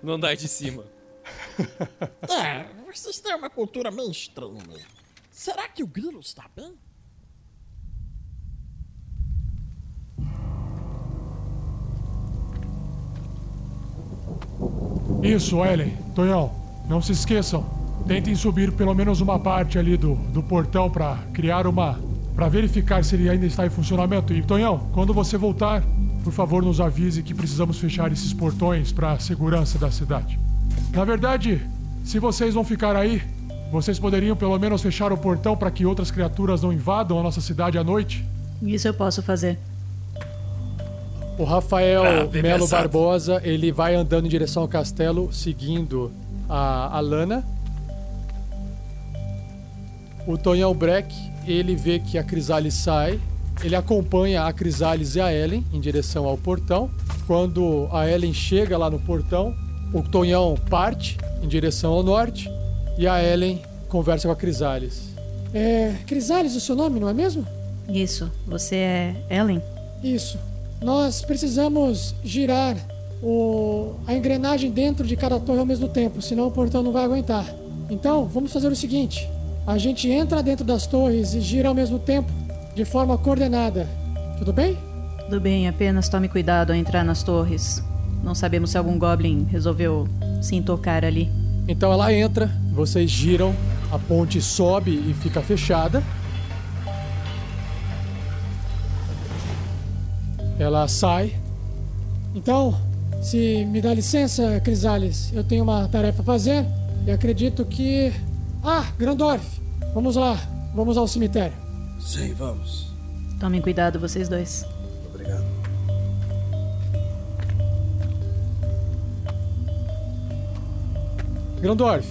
No andar de cima. É, vocês têm uma cultura meio estranha mesmo. Será que o grilo está bem? Isso, Ellen, Tonhão, não se esqueçam. Tentem subir pelo menos uma parte ali do, do portão para criar uma. para verificar se ele ainda está em funcionamento. E, Tonhão, quando você voltar, por favor, nos avise que precisamos fechar esses portões para a segurança da cidade. Na verdade, se vocês vão ficar aí, vocês poderiam pelo menos fechar o portão para que outras criaturas não invadam a nossa cidade à noite? Isso eu posso fazer. O Rafael Ah, Melo pensado. Barbosa, ele vai andando em direção ao castelo, seguindo a, a Lana. O Tonhão Breck, ele vê que a Crisalis sai. Ele acompanha a Crisalis e a Ellen em direção ao portão. Quando a Ellen chega lá no portão, o Tonhão parte em direção ao norte e a Ellen conversa com a Crisalis. É. Crisales, o seu nome, não é mesmo? Isso. Você é Ellen? Isso. Nós precisamos girar o, a engrenagem dentro de cada torre ao mesmo tempo, senão o portão não vai aguentar. Então, vamos fazer o seguinte: a gente entra dentro das torres e gira ao mesmo tempo, de forma coordenada. Tudo bem? Tudo bem, apenas tome cuidado ao entrar nas torres. Não sabemos se algum Goblin resolveu se intocar ali. Então ela entra, vocês giram, a ponte sobe e fica fechada. Ela sai. Então, se me dá licença, Crisales, eu tenho uma tarefa a fazer e acredito que. Ah, Grandorf! Vamos lá, vamos ao cemitério. Sim, vamos. Tomem cuidado, vocês dois. Grandorf,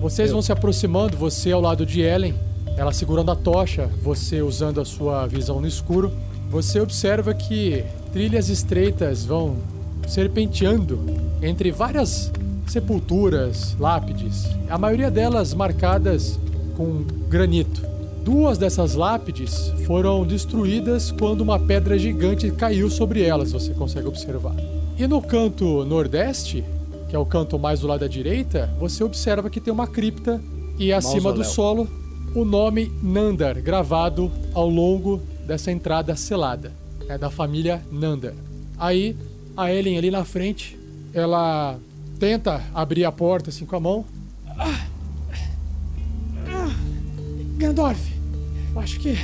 vocês vão se aproximando, você ao lado de Ellen, ela segurando a tocha, você usando a sua visão no escuro. Você observa que trilhas estreitas vão serpenteando entre várias sepulturas, lápides, a maioria delas marcadas com granito. Duas dessas lápides foram destruídas quando uma pedra gigante caiu sobre elas, você consegue observar. E no canto nordeste, que é o canto mais do lado da direita, você observa que tem uma cripta e acima do Mausoléu. solo o nome Nandar gravado ao longo dessa entrada selada. É da família Nandar. Aí a Ellen ali na frente, ela tenta abrir a porta assim com a mão. Gandorf, acho que.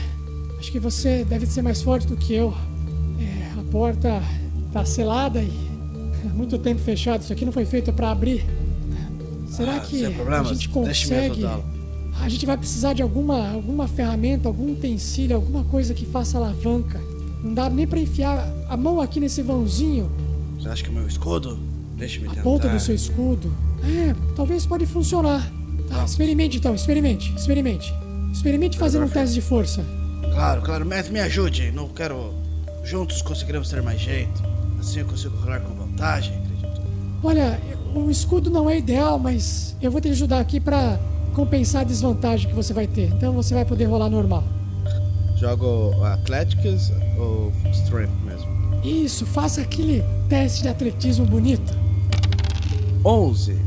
Acho que você deve ser mais forte do que eu. É, a porta tá selada e. muito tempo fechado. Isso aqui não foi feito pra abrir. Será Ah, que a gente consegue. A gente vai precisar de alguma, alguma ferramenta, algum utensílio, alguma coisa que faça alavanca. Não dá nem pra enfiar a mão aqui nesse vãozinho, Você acha que o meu escudo? Deixe-me a tentar. ponta do seu escudo. É, talvez pode funcionar. Tá, experimente então, experimente, experimente. Experimente fazer um teste de força. Claro, claro, mestre, me ajude. Não quero. Juntos conseguiremos ter mais jeito. Assim eu consigo rolar com vantagem, acredito. Olha, o escudo não é ideal, mas eu vou te ajudar aqui pra compensar a desvantagem que você vai ter. Então você vai poder rolar normal. Jogo Athletics ou Strength mesmo? Isso, faça aquele teste de atletismo bonito. 11.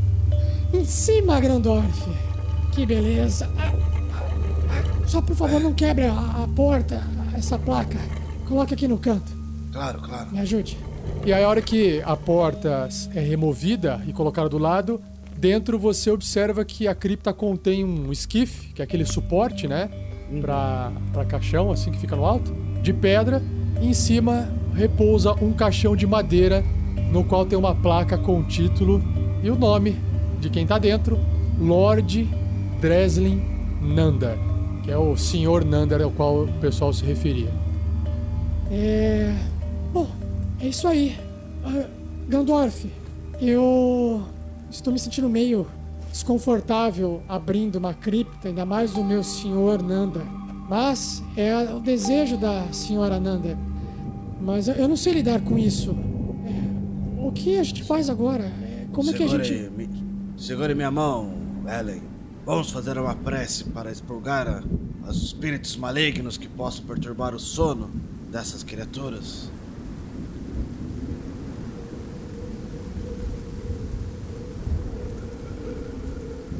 Em cima, Grandorf. Que beleza. Ah, ah, ah. Só por favor não quebre a, a porta, essa placa. Coloque aqui no canto. Claro, claro. Me ajude. E aí, a hora que a porta é removida e colocada do lado, dentro você observa que a cripta contém um esquife, que é aquele suporte, né? Pra, pra caixão, assim que fica no alto, de pedra. E em cima repousa um caixão de madeira, no qual tem uma placa com o título e o nome de quem tá dentro: Lord Dreslin Nanda, que é o senhor Nanda ao qual o pessoal se referia. É. É isso aí. Ah, Gandorf, eu estou me sentindo meio desconfortável abrindo uma cripta, ainda mais do meu senhor Nanda. Mas é o desejo da senhora Nanda. Mas eu- não sei lidar com isso. É, o que a gente faz agora? É, Como é que a segure, gente. mi- segure minha mão, Ellen. Vamos fazer uma prece para expurgar os espíritos malignos que possam perturbar o sono dessas criaturas.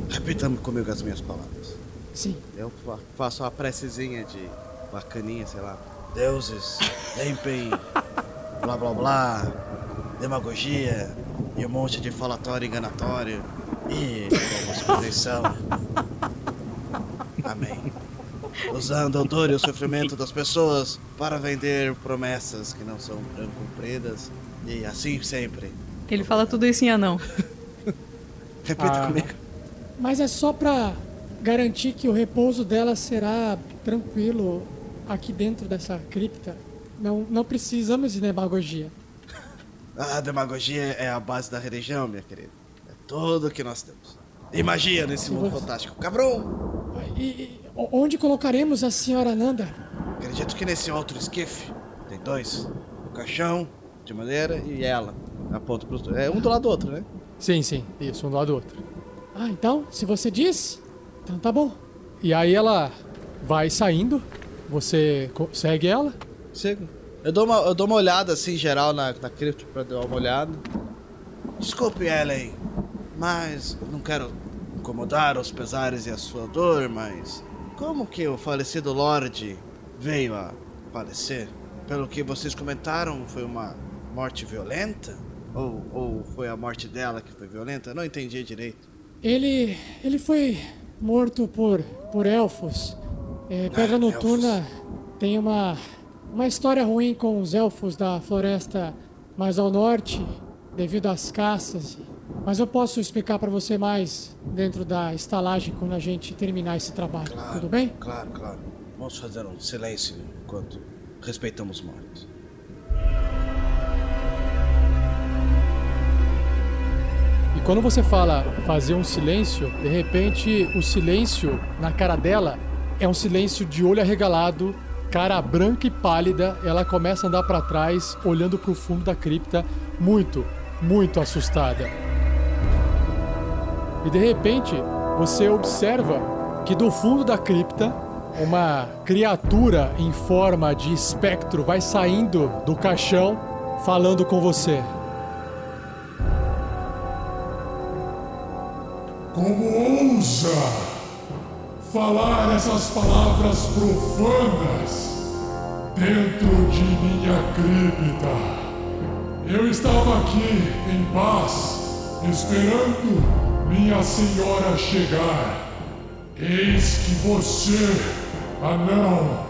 Repita comigo as minhas palavras. Sim. Eu fa- faço uma precezinha de bacaninha, sei lá. Deuses, limpem, blá blá blá, demagogia e um monte de falatório enganatório e proteção. Amém. Usando a dor e o sofrimento das pessoas para vender promessas que não são cumpridas e assim sempre. Ele fala tudo isso em anão. Repita Ah. comigo. Mas é só pra garantir que o repouso dela será tranquilo aqui dentro dessa cripta. Não, não precisamos de demagogia. A demagogia é a base da religião, minha querida. É tudo que nós temos. E magia nesse mundo fantástico. Cabrão! E, e o- onde colocaremos a senhora Nanda? Acredito que nesse outro esquife tem dois. O caixão de madeira e ela. Aponto pros dois. É um do lado do outro, né? Sim, sim, isso, um do lado do outro. Ah, então, se você diz, então tá bom. E aí ela vai saindo, você segue ela. Sigo. Eu dou uma, eu dou uma olhada assim, geral, na, na cripta pra dar uma olhada. Desculpe, Ellen, mas não quero incomodar os pesares e a sua dor, mas como que o falecido Lorde veio a falecer? Pelo que vocês comentaram, foi uma morte violenta? Ou, ou foi a morte dela que foi violenta? Não entendi direito. Ele, ele foi morto por, por elfos. É, Pedra Ah, Noturna tem uma, uma história ruim com os elfos da floresta mais ao norte, devido às caças. Mas eu posso explicar pra você mais dentro da estalagem quando a gente terminar esse trabalho. Tudo bem? Claro, claro. Vamos fazer um silêncio enquanto respeitamos mortos. Quando você fala fazer um silêncio, de repente o silêncio na cara dela é um silêncio de olho arregalado, cara branca e pálida. Ela começa a andar pra trás, olhando pro fundo da cripta, muito, muito assustada. E de repente você observa que do fundo da cripta uma criatura em forma de espectro vai saindo do caixão falando com você. Como ousa falar essas palavras profanas dentro de minha cripta? Eu estava aqui em paz, esperando minha senhora chegar. Eis que você, anão,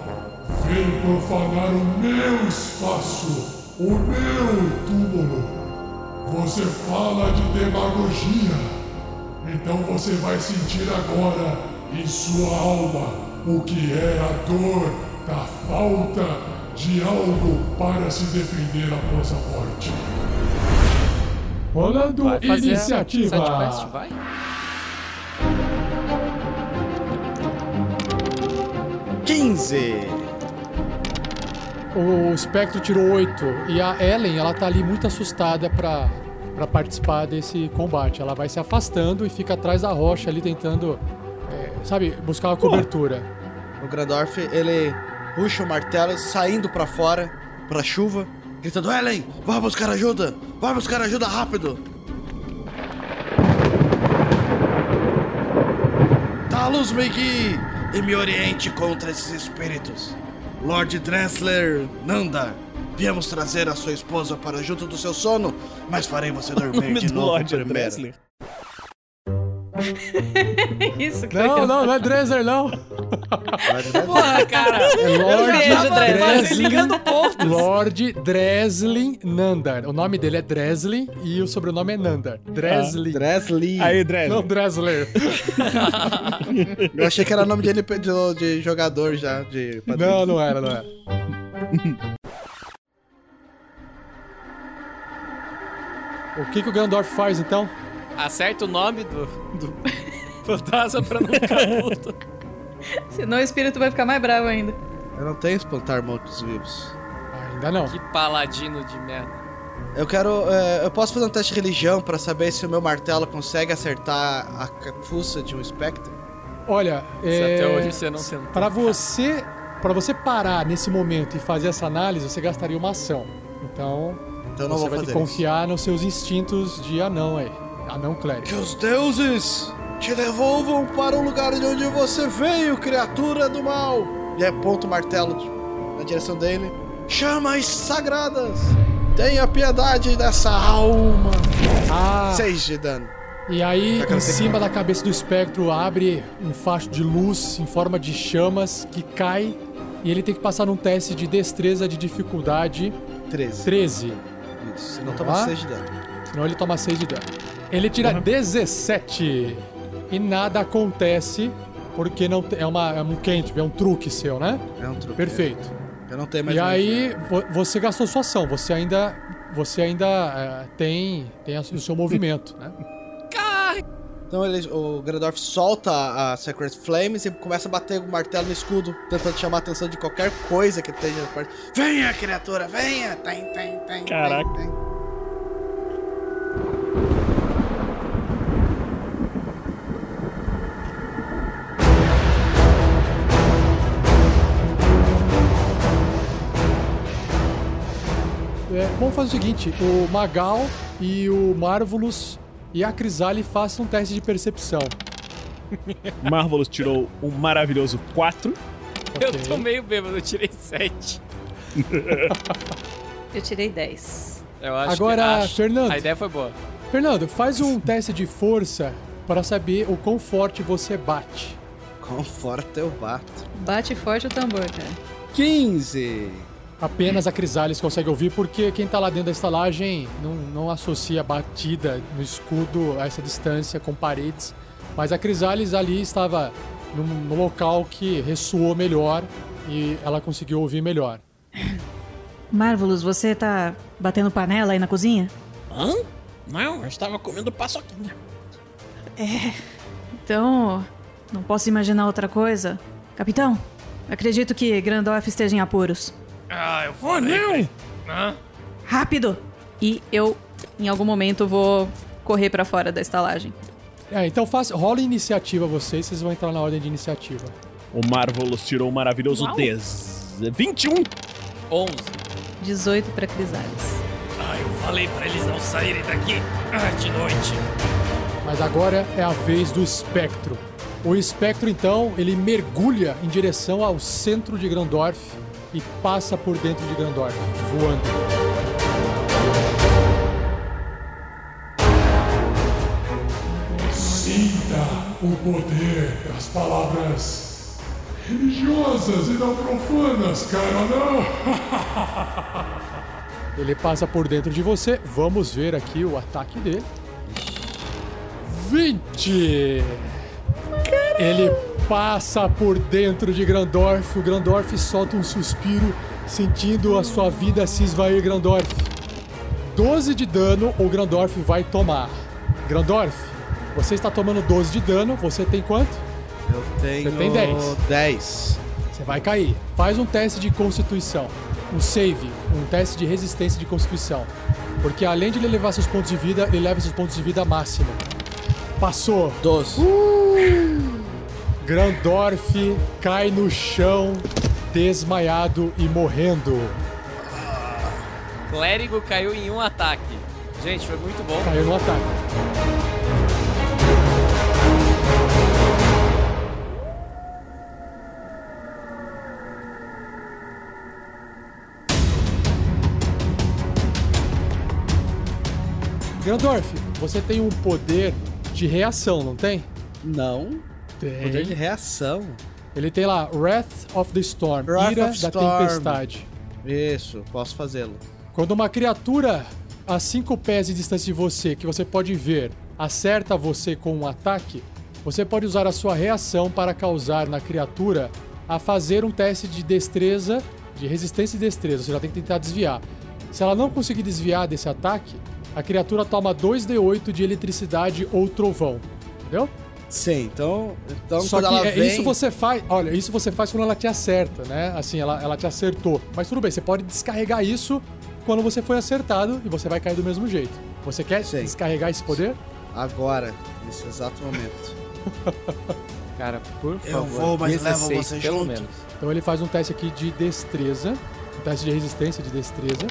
veio profanar o meu espaço, o meu túmulo. Você fala de demagogia. Então você vai sentir agora em sua alma o que é a dor da falta de algo para se defender após a morte. Rolando Vai fazer a iniciativa. sidequest, vai? O espectro tirou 8 e a Ellen, ela tá ali muito assustada pra pra participar desse combate. Ela vai se afastando e fica atrás da rocha ali tentando, é, sabe, buscar uma cobertura. O Grandorf, ele puxa o martelo, saindo pra fora, pra chuva, gritando: Ellen, vá buscar ajuda! Vá buscar ajuda rápido! Talos me guie e me oriente contra esses espíritos. Lord Dressler Nanda, viemos trazer a sua esposa para junto do seu sono, mas farei você dormir de novo primeiro. Isso que Não, não, não é Dresler, não. Porra, cara. É Lord. Dreslin. Lord Dreslin Nandar. O nome dele é Dreslin e o sobrenome é Nandar. Dreslin. Dressley. Aí, Dredd. Não, Dresler. Eu achei que era nome de, NP de, de jogador já, de Não, não era, não era. O que, que o Gandalf faz então? Acerta o nome do, do fantasma pra não ficar puto. Senão o espírito vai ficar mais bravo ainda. Eu não tenho espantar mortos vivos. Ainda não. Que paladino de merda. Eu quero. é, eu posso fazer um teste de religião pra saber se o meu martelo consegue acertar a fuça de um espectro? Olha, Se é... até hoje você não tentou. Para você, para você parar nesse momento e fazer essa análise, você gastaria uma ação. Então, Então eu não você vou vai ter fazer que confiar nos seus instintos de anão aí. Anão clérigo. Que os deuses te devolvam para o lugar de onde você veio, criatura do mal. E aponta o martelo na direção dele. Chamas sagradas, tenha piedade dessa alma. Ah, Seis de dano. e aí, Tá, em cima da cabeça do espectro, abre um facho de luz em forma de chamas que cai. E ele tem que passar num teste de destreza de dificuldade 13. 13. Isso, senão toma Ah. 6 de dano. Senão ele toma 6 de dano. Ele tira 17. E nada acontece, porque não é, uma, é um cantrip, é um truque seu, né? É um truque. Perfeito. Eu não tenho mais E aí, vo- você gastou sua ação, você ainda, você ainda é, tem, tem o seu movimento, né? Então ele, o Grandorf solta a Sacred Flames e começa a bater o martelo no escudo, tentando chamar a atenção de qualquer coisa que esteja perto. Venha, criatura, venha! Tem, tem, tem. Caraca. Tem, tem. É, vamos fazer o seguinte: o Magal e o Marvelous e a Crisale façam um teste de percepção. Marvelous tirou um maravilhoso 4. Eu Ok. tô meio bêbado, eu tirei 7. Eu tirei 10. Eu acho Agora, que, acho. Fernando. A ideia foi boa. Fernando, faz um teste de força para saber o quão forte você bate. Quão forte eu bato. Bate forte o tambor, cara. 15. Apenas a Crisales consegue ouvir porque quem tá lá dentro da estalagem não, não associa a batida no escudo a essa distância com paredes. Mas a Crisales ali estava num, num local que ressoou melhor e ela conseguiu ouvir melhor. Marvelous, você tá batendo panela aí na cozinha? Hã? Não, eu estava comendo paçoquinha. Então, não posso imaginar outra coisa. Capitão, acredito que Grandorf esteja em apuros. Ah, eu Oh, não! Hã? Rápido! E eu, em algum momento, vou correr pra fora da estalagem. É, então faça, rola iniciativa vocês, vocês vão entrar na ordem de iniciativa. O Marvelous tirou um maravilhoso 10. 21. 11. 18 pra Crisales. Ah, eu falei pra eles não saírem daqui ah, de noite. Mas agora é a vez do espectro. O espectro, então, ele mergulha em direção ao centro de Grandorf e passa por dentro de Grandorf, voando. Sinta o poder das palavras religiosas e não profanas, cara, não! Ele passa por dentro de você. Vamos ver aqui o ataque dele. 20! Ele passa por dentro de Grandorf. O Grandorf solta um suspiro, sentindo a sua vida se esvair, Grandorf. 12 de dano o Grandorf vai tomar. Grandorf, você está tomando 12 de dano. Você tem quanto? Eu tenho Você tem 10. 10. Você vai cair. Faz um teste de constituição. um save, um teste de resistência de constituição. Porque além de ele levar seus pontos de vida, ele leva seus pontos de vida máximo. Passou. 12. Grandorf cai no chão, desmaiado e morrendo. Clérigo caiu em um ataque. Gente, foi muito bom. Caiu no ataque. Grandorf, você tem um poder de reação, não tem? Não. Tem. Poder de reação. Ele tem lá Wrath of the Storm, Wrath Ira da Storm. Tempestade. Isso, posso fazê-lo. Quando uma criatura a 5 pés de distância de você, que você pode ver, acerta você com um ataque, você pode usar a sua reação para causar na criatura a fazer um teste de destreza, de resistência e destreza. Você já tem que tentar desviar. Se ela não conseguir desviar desse ataque, a criatura toma 2d8 de eletricidade ou trovão. Entendeu? Sim, então, então Só quando que ela é, vem... isso você faz. Olha, isso você faz quando ela te acerta, né? Assim, ela, ela te acertou. Mas tudo bem, você pode descarregar isso quando você foi acertado e você vai cair do mesmo jeito. Você quer Sim. descarregar esse poder? Agora, nesse exato momento. Cara, por Eu favor. vou, mas levo 16 você pelo junto. menos. Então ele faz um teste aqui de destreza. Um teste de resistência de destreza.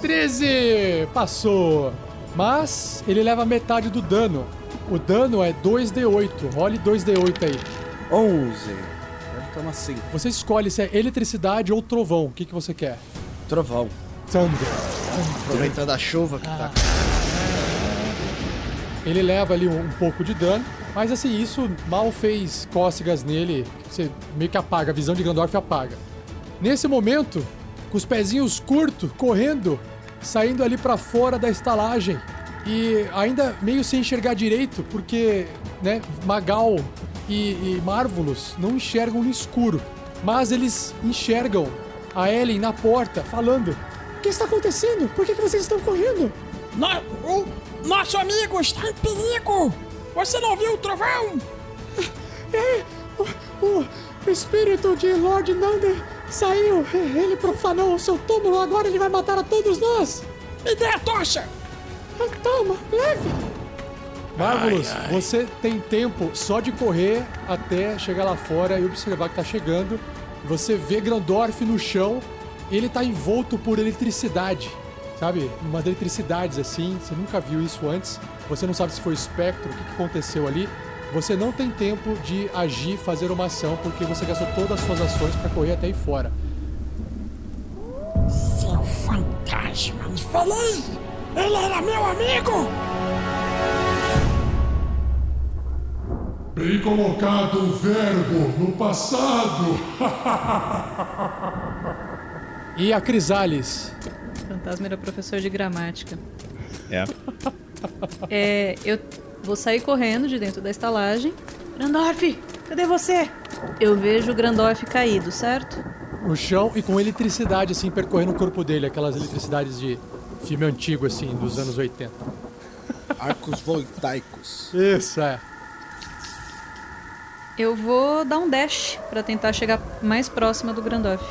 13! Passou! Mas ele leva metade do dano. O dano é 2d8. Role 2d8 aí. 11. Ele toma 5. Você escolhe se é eletricidade ou trovão. O que, que você quer? Trovão. Thunder. Aproveitando a chuva que tá. Ele leva ali um, um pouco de dano, mas assim, isso mal fez cócegas nele, você meio que apaga, a visão de Gandorf apaga. Nesse momento, com os pezinhos curtos, correndo, saindo ali pra fora da estalagem e ainda meio sem enxergar direito, porque, né, Magal e, e Marvulus não enxergam no escuro, mas eles enxergam a Ellen na porta, falando: O que está acontecendo? Por que, que vocês estão correndo? No- o nosso amigo está em perigo! Você não viu o trovão? É, o, o espírito de Lord Nander saiu. Ele profanou o seu túmulo, agora ele vai matar a todos nós. Me dê a tocha! Toma, leve. Marvelous, você tem tempo só de correr até chegar lá fora e observar que tá chegando. Você vê Grandorf no chão, ele tá envolto por eletricidade, sabe? Umas eletricidades assim, você nunca viu isso antes. Você não sabe se foi espectro, o que, que aconteceu ali. Você não tem tempo de agir, fazer uma ação, porque você gastou todas as suas ações pra correr até aí fora. Seu fantasma, me falei! Ele era meu amigo! Bem colocado o verbo no passado. E a Crisales? Fantasma era professor de gramática. É. É, eu vou sair correndo de dentro da estalagem. Grandorf, cadê você? Eu vejo o Grandorf caído, certo? No chão e com eletricidade assim percorrendo o corpo dele, aquelas eletricidades de filme antigo assim, dos anos 80. Arcos voltaicos. Isso, é. Eu vou dar um dash pra tentar chegar mais próxima do Grandorf.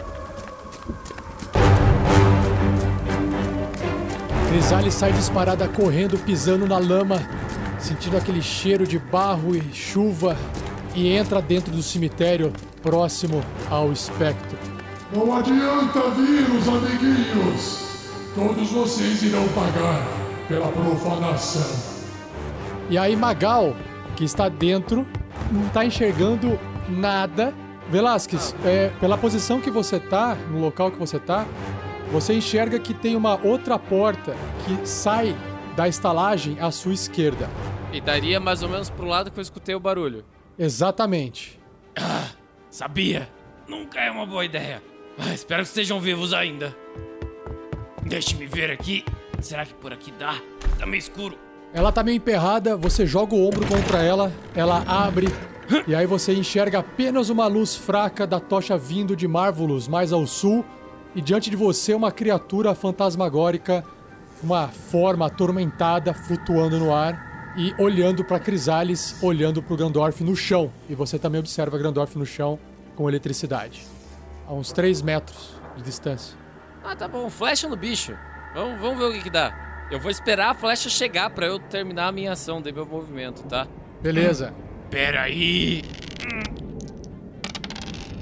Crisales sai disparada correndo, pisando na lama, sentindo aquele cheiro de barro e chuva e entra dentro do cemitério próximo ao espectro. Não adianta vir, os amiguinhos. Todos vocês irão pagar pela profanação. E aí Magal, que está dentro, não está enxergando nada. Velasquez, é, pela posição que você tá, no local que você tá, você enxerga que tem uma outra porta que sai da estalagem à sua esquerda. E daria mais ou menos pro lado que eu escutei o barulho. Exatamente. Sabia! Nunca é uma boa ideia. Ah, espero que estejam vivos ainda. Deixe-me ver aqui. Será que por aqui dá? Tá meio escuro. Ela tá meio emperrada, você joga o ombro contra ela, ela abre, e aí você enxerga apenas uma luz fraca da tocha vindo de Marvulus, mais ao sul, e diante de você uma criatura fantasmagórica, uma forma atormentada flutuando no ar e olhando pra Crisales, olhando pro Grandorf no chão. E você também observa Grandorf no chão com eletricidade, a uns 3 metros de distância. Ah, tá bom. Flecha no bicho. Vamos, vamos ver o que, que dá. Eu vou esperar a flecha chegar pra eu terminar a minha ação, de meu movimento, tá? Beleza. Peraí.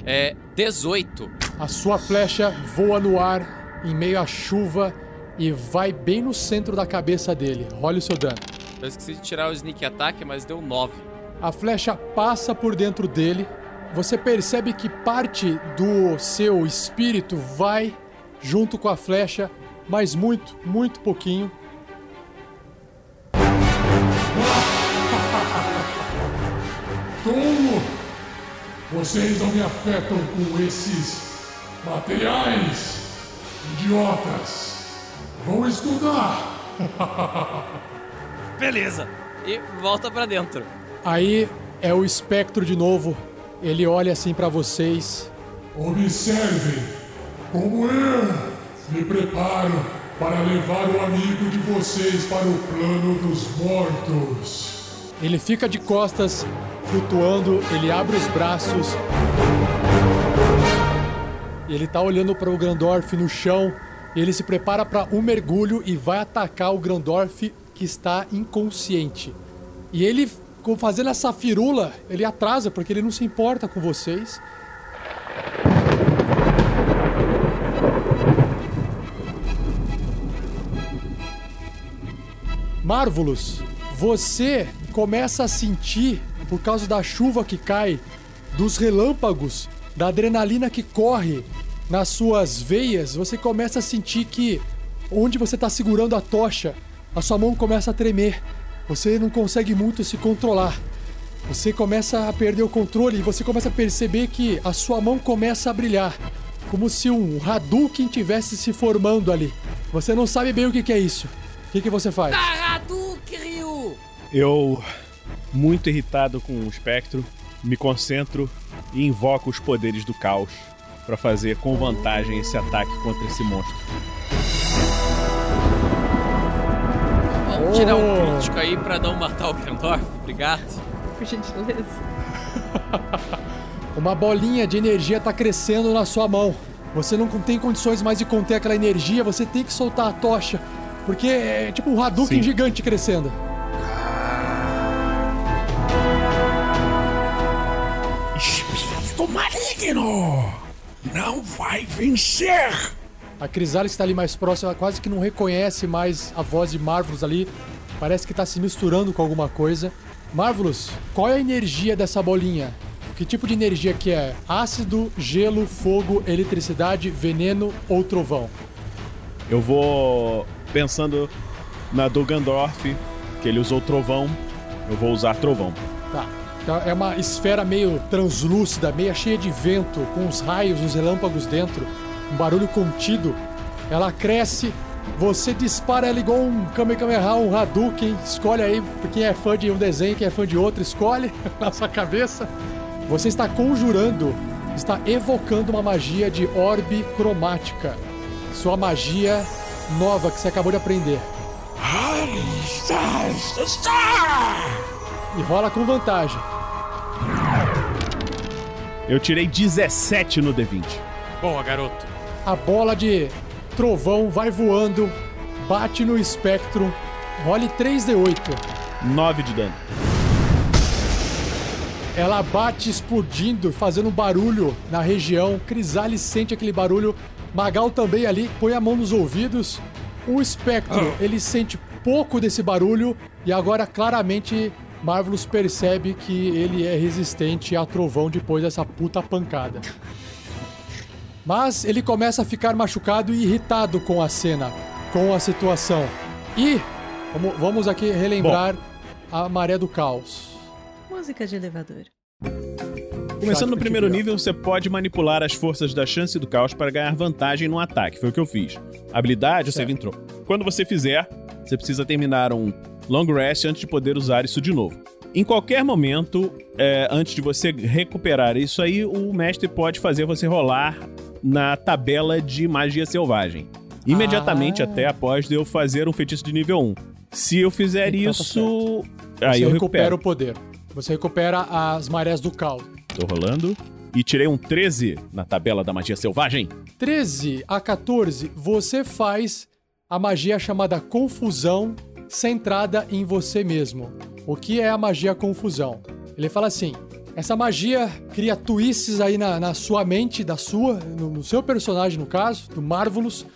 É 18. A sua flecha voa no ar em meio à chuva e vai bem no centro da cabeça dele. Role o seu dano. Eu esqueci de tirar o sneak attack, mas deu 9. A flecha passa por dentro dele. Você percebe que parte do seu espírito vai junto com a flecha, mas muito, muito pouquinho. Tolo! Vocês não me afetam com esses materiais, idiotas. Vou estudar. Beleza. E volta pra dentro. Aí é o espectro de novo. Ele olha assim pra vocês. Observem como eu me preparo para levar o amigo de vocês para o plano dos mortos. Ele fica de costas, flutuando, ele abre os braços. Ele tá olhando para o Grandorf no chão. Ele se prepara para um mergulho e vai atacar o Grandorf que está inconsciente. E ele, fazendo essa firula, ele atrasa porque ele não se importa com vocês. Marvelous, você começa a sentir, por causa da chuva que cai, dos relâmpagos, da adrenalina que corre nas suas veias, você começa a sentir que onde você está segurando a tocha, a sua mão começa a tremer. Você não consegue muito se controlar. Você começa a perder o controle e você começa a perceber que a sua mão começa a brilhar, como se um Hadouken tivesse se formando ali. Você não sabe bem o que é isso. O que, que você faz? Hadouken, Ryu! Eu, muito irritado com o espectro, me concentro e invoco os poderes do caos pra fazer com vantagem esse ataque contra esse monstro. Vamos tirar um crítico aí pra não matar o Grandorf. Obrigado. Por gentileza. Uma bolinha de energia tá crescendo na sua mão. Você não tem condições mais de conter aquela energia, você tem que soltar a tocha. Porque é tipo um Hadouken Sim. gigante crescendo. Espírito maligno! Não vai vencer! A Crisalis está ali mais próxima, ela quase que não reconhece mais a voz de Marvelous ali. Parece que tá se misturando com alguma coisa. Marvelous, qual é a energia dessa bolinha? Que tipo de energia que é? Ácido, gelo, fogo, eletricidade, veneno ou trovão? Eu vou pensando na do Gandorf, que ele usou trovão. Eu vou usar trovão. Tá. Então é uma esfera meio translúcida, meio cheia de vento, com os raios, os relâmpagos dentro, um barulho contido. Ela cresce, você dispara ela igual um Kamehameha, um Hadouken. Escolhe aí quem é fã de um desenho, quem é fã de outro, escolhe na sua cabeça. Você está conjurando, está evocando uma magia de orbe cromática. Sua magia nova que você acabou de aprender. E rola com vantagem. Eu tirei 17 no D20. Boa, garoto. A bola de trovão vai voando, bate no espectro. Role 3d8. 9 de dano. Ela bate explodindo, fazendo um barulho na região. Crisales sente aquele barulho. Magal também ali, põe a mão nos ouvidos. O espectro, ele sente pouco desse barulho e agora claramente Marvelous percebe que ele é resistente a trovão depois dessa puta pancada. Mas ele começa a ficar machucado e irritado com a cena, com a situação. E vamos, vamos aqui relembrar a maré do caos. Música de elevador. Começando no primeiro nível, você pode manipular as forças da chance do caos para ganhar vantagem no ataque. Foi o que eu fiz. Habilidade, Certo. save entrou. Quando você fizer, você precisa terminar um long rest antes de poder usar isso de novo. Em qualquer momento, é, antes de você recuperar isso aí, o mestre pode fazer você rolar na tabela de magia selvagem. Imediatamente Ah. até após eu fazer um feitiço de nível 1. Se eu fizer Então tá isso, Você aí eu recupera recupero. o poder. Você recupera as marés do caos. Tô rolando. e tirei um 13 na tabela da magia selvagem. 13 a 14, você faz a magia chamada confusão centrada em você mesmo. O que é a magia confusão? Ele fala assim: essa magia cria twists aí na, na sua mente, da sua, no, no seu personagem, no caso, do Marvelous,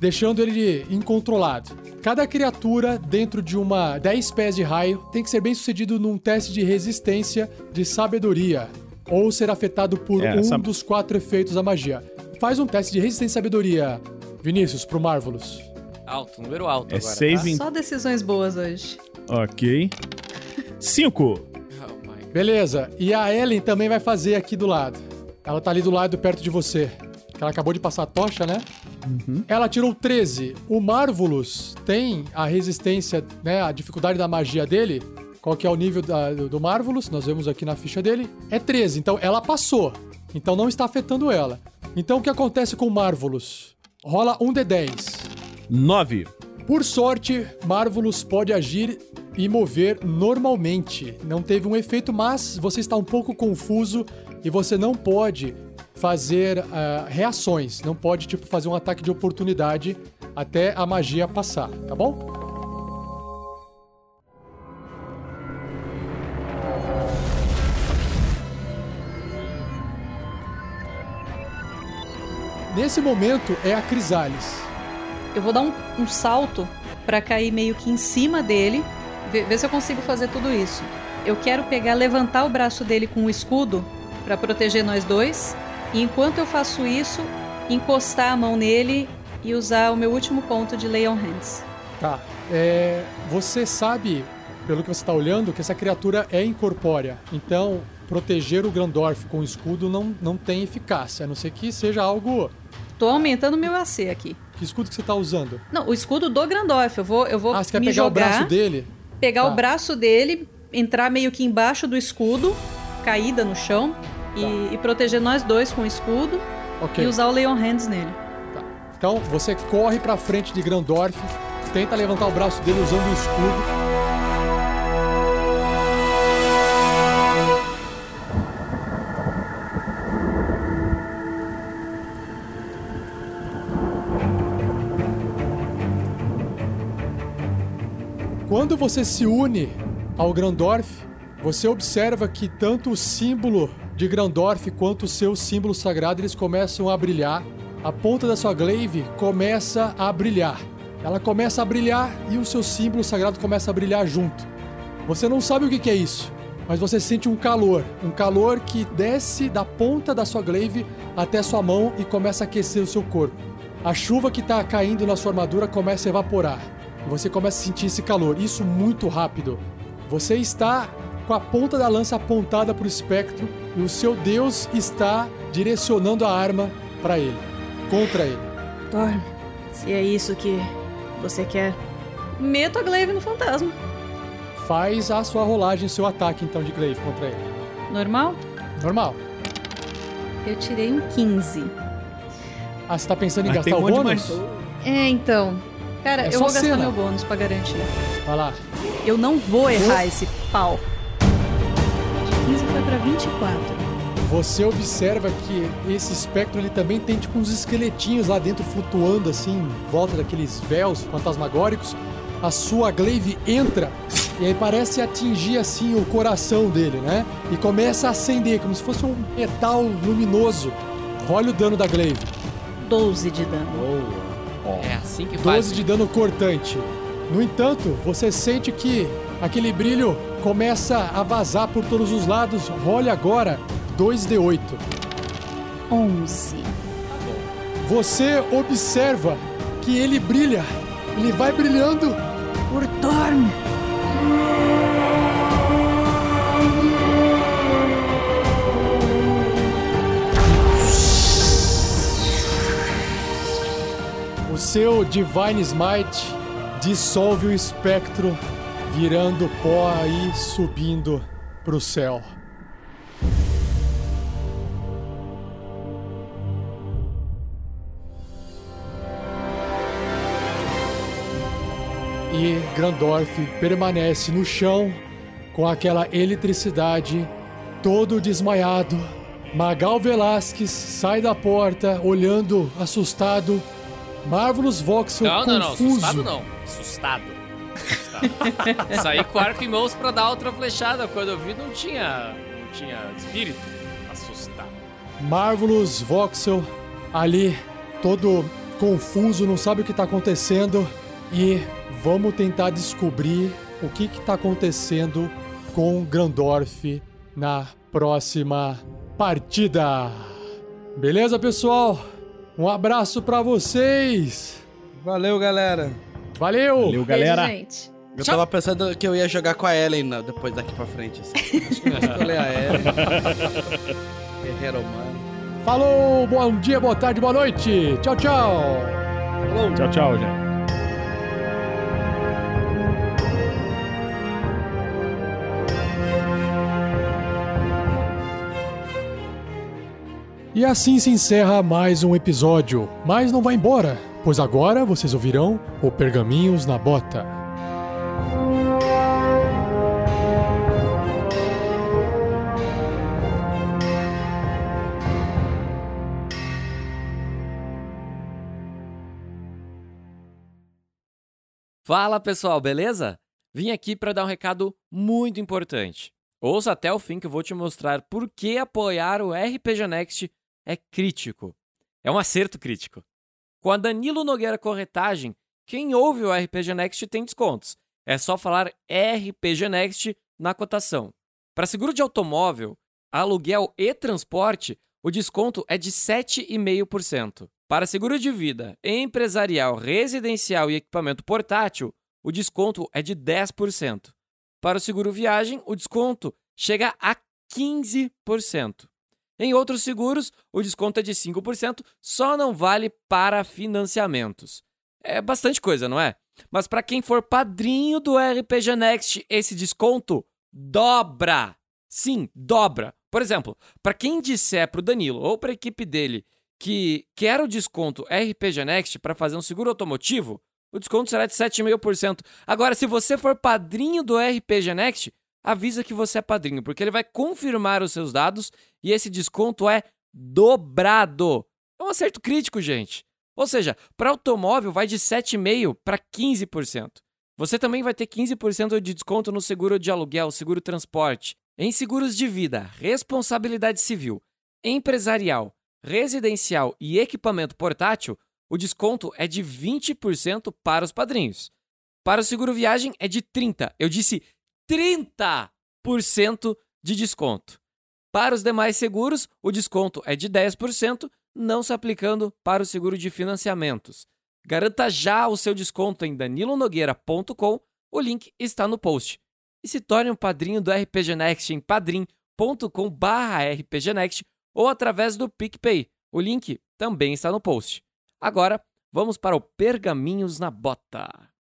deixando ele incontrolado. Cada criatura dentro de uma 10 pés de raio tem que ser bem sucedido num teste de resistência de sabedoria, ou ser afetado por É, um essa- dos quatro efeitos da magia. Faz um teste de resistência e sabedoria, Vinícius, pro Marvelous. Alto, número alto É agora. saving. Só decisões boas hoje. Ok. 5. Tá? Oh Beleza, e a Ellen também vai fazer aqui do lado. Ela tá ali do lado, perto de você. Ela acabou de passar a tocha, né? Ela tirou 13. O Marvelous tem a resistência, né? A dificuldade da magia dele. Qual que é o nível da- do, Marvelous? Nós vemos aqui na ficha dele. É 13. Então ela passou. Então não está afetando ela. Então o que acontece com o Marvelous? Rola um D10. 9. Por sorte, Marvelous pode agir e mover normalmente. Não teve um efeito, mas você está um pouco confuso e você não pode fazer ah, reações. Não pode, tipo, fazer um ataque de oportunidade até a magia passar, tá bom? Nesse momento é a Crisales. Eu vou dar um, um salto pra cair meio que em cima dele. Ver ver se eu consigo fazer tudo isso. Eu quero pegar, levantar o braço dele com o escudo pra proteger nós dois. E enquanto eu faço isso, encostar a mão nele e usar o meu último ponto de Lay on Hands. Tá. É, você sabe, pelo que você está olhando, que essa criatura é incorpórea. Então, proteger o Grandorf com o escudo não, não tem eficácia, a não ser que seja algo. Tô aumentando meu AC aqui. Que escudo que você está usando? Não, o escudo do Grandorf. Eu vou, eu vou Ah, você quer pegar jogar, o braço dele? pegar Tá. o braço dele, entrar meio que embaixo do escudo, caída no chão, e, e proteger nós dois com o escudo Tá. Ok. e usar o Lay on Hands nele. Então, você corre pra frente de Grandorf, tenta levantar o braço dele usando o escudo. Quando você se une ao Grandorf, você observa que tanto o símbolo de Grandorf quanto o seu símbolo sagrado eles começam a brilhar. A ponta da sua glaive começa a brilhar. Ela começa a brilhar e o seu símbolo sagrado começa a brilhar junto. Você não sabe o que é isso, mas você sente um calor, um calor que desce da ponta da sua glaive até sua mão e começa a aquecer o seu corpo. A chuva que está caindo na sua armadura começa a evaporar. E você começa a sentir esse calor, isso muito rápido. Você está com a ponta da lança apontada para o espectro e o seu deus está direcionando a arma para ele, contra ele. Dorme. Se é isso que você quer. Meto a glaive no fantasma. Faz a sua rolagem, seu ataque então de glaive contra ele. Normal? Normal. Eu tirei um 15. Ah, você tá pensando em Mas gastar tem um o bônus? É, então. Cara, É eu vou gastar cena. meu bônus pra garantir. Vai lá. Eu não vou errar esse pau. De 15 foi pra 24. Você observa que esse espectro ele também tem tipo uns esqueletinhos lá dentro flutuando assim, em volta daqueles véus fantasmagóricos. A sua glaive entra e aí parece atingir assim o coração dele, né? E começa a acender como se fosse um metal luminoso. Olha o dano da glaive. 12 de dano. É assim que faz. 12 de dano cortante. No entanto, você sente que aquele brilho começa a vazar por todos os lados. Role agora 2d8. 11. Você observa que ele brilha. Ele vai brilhando. Por Dorme. Seu Divine Smite dissolve o espectro, virando pó aí, subindo pro céu. E Grandorf permanece no chão com aquela eletricidade, todo desmaiado, Magal Velasquez sai da porta, olhando assustado. Marvelous Voxel Não, não, não. Assustado não. Assustado. Assustado. Saí com arco em mãos pra dar outra flechada. Quando eu vi, não tinha. Não tinha espírito. Assustado. Marvelous Voxel ali, todo confuso, não sabe o que tá acontecendo. E vamos tentar descobrir o que que tá acontecendo com Grandorf na próxima partida. Beleza, pessoal? Um abraço pra vocês. Valeu, galera. Valeu. Valeu, galera. Beijo, gente. Eu tava pensando que eu ia jogar com a Ellen na- depois daqui pra frente. Assim. Acho que eu vou escolher a Ellen. Guerreiro humano. Falou, bom dia, boa tarde, boa noite. Tchau, tchau. Tchau, tchau, gente. E assim se encerra mais um episódio. Mas não vai embora, pois agora vocês ouvirão o Pergaminhos na Bota. Fala pessoal, beleza? Vim aqui para dar um recado muito importante. Ouça até o fim que eu vou te mostrar por que apoiar o RPG Next é crítico. É um acerto crítico. Com a Danilo Nogueira Corretagem, quem ouve o RPG Next tem descontos. É só falar RPG Next na cotação. Para seguro de automóvel, aluguel e transporte, o desconto é de 7,5%. Para seguro de vida, empresarial, residencial e equipamento portátil, o desconto é de 10%. Para o seguro viagem, o desconto chega a 15%. Em outros seguros, o desconto é de 5%, só não vale para financiamentos. É bastante coisa, não é? Mas para quem for padrinho do RPG Next, esse desconto dobra. Sim, dobra. Por exemplo, para quem disser para o Danilo ou para a equipe dele que quer o desconto RPG Next para fazer um seguro automotivo, o desconto será de 7,5%. Agora, se você for padrinho do RPG Next, avisa que você é padrinho, porque ele vai confirmar os seus dados e esse desconto é dobrado. É um acerto crítico, gente. Ou seja, para automóvel vai de 7,5% para 15%. Você também vai ter 15% de desconto no seguro de aluguel, seguro transporte, em seguros de vida, responsabilidade civil, empresarial, residencial e equipamento portátil, o desconto é de 20% para os padrinhos. Para o seguro viagem é de 30%. Eu disse 30% de desconto. Para os demais seguros, o desconto é de 10%, não se aplicando para o seguro de financiamentos. Garanta já o seu desconto em danilonogueira.com, o link está no post. E se torne um padrinho do RPG Next em padrim.com/rpgnext ou através do PicPay. O link também está no post. Agora, vamos para o Pergaminhos na Bota.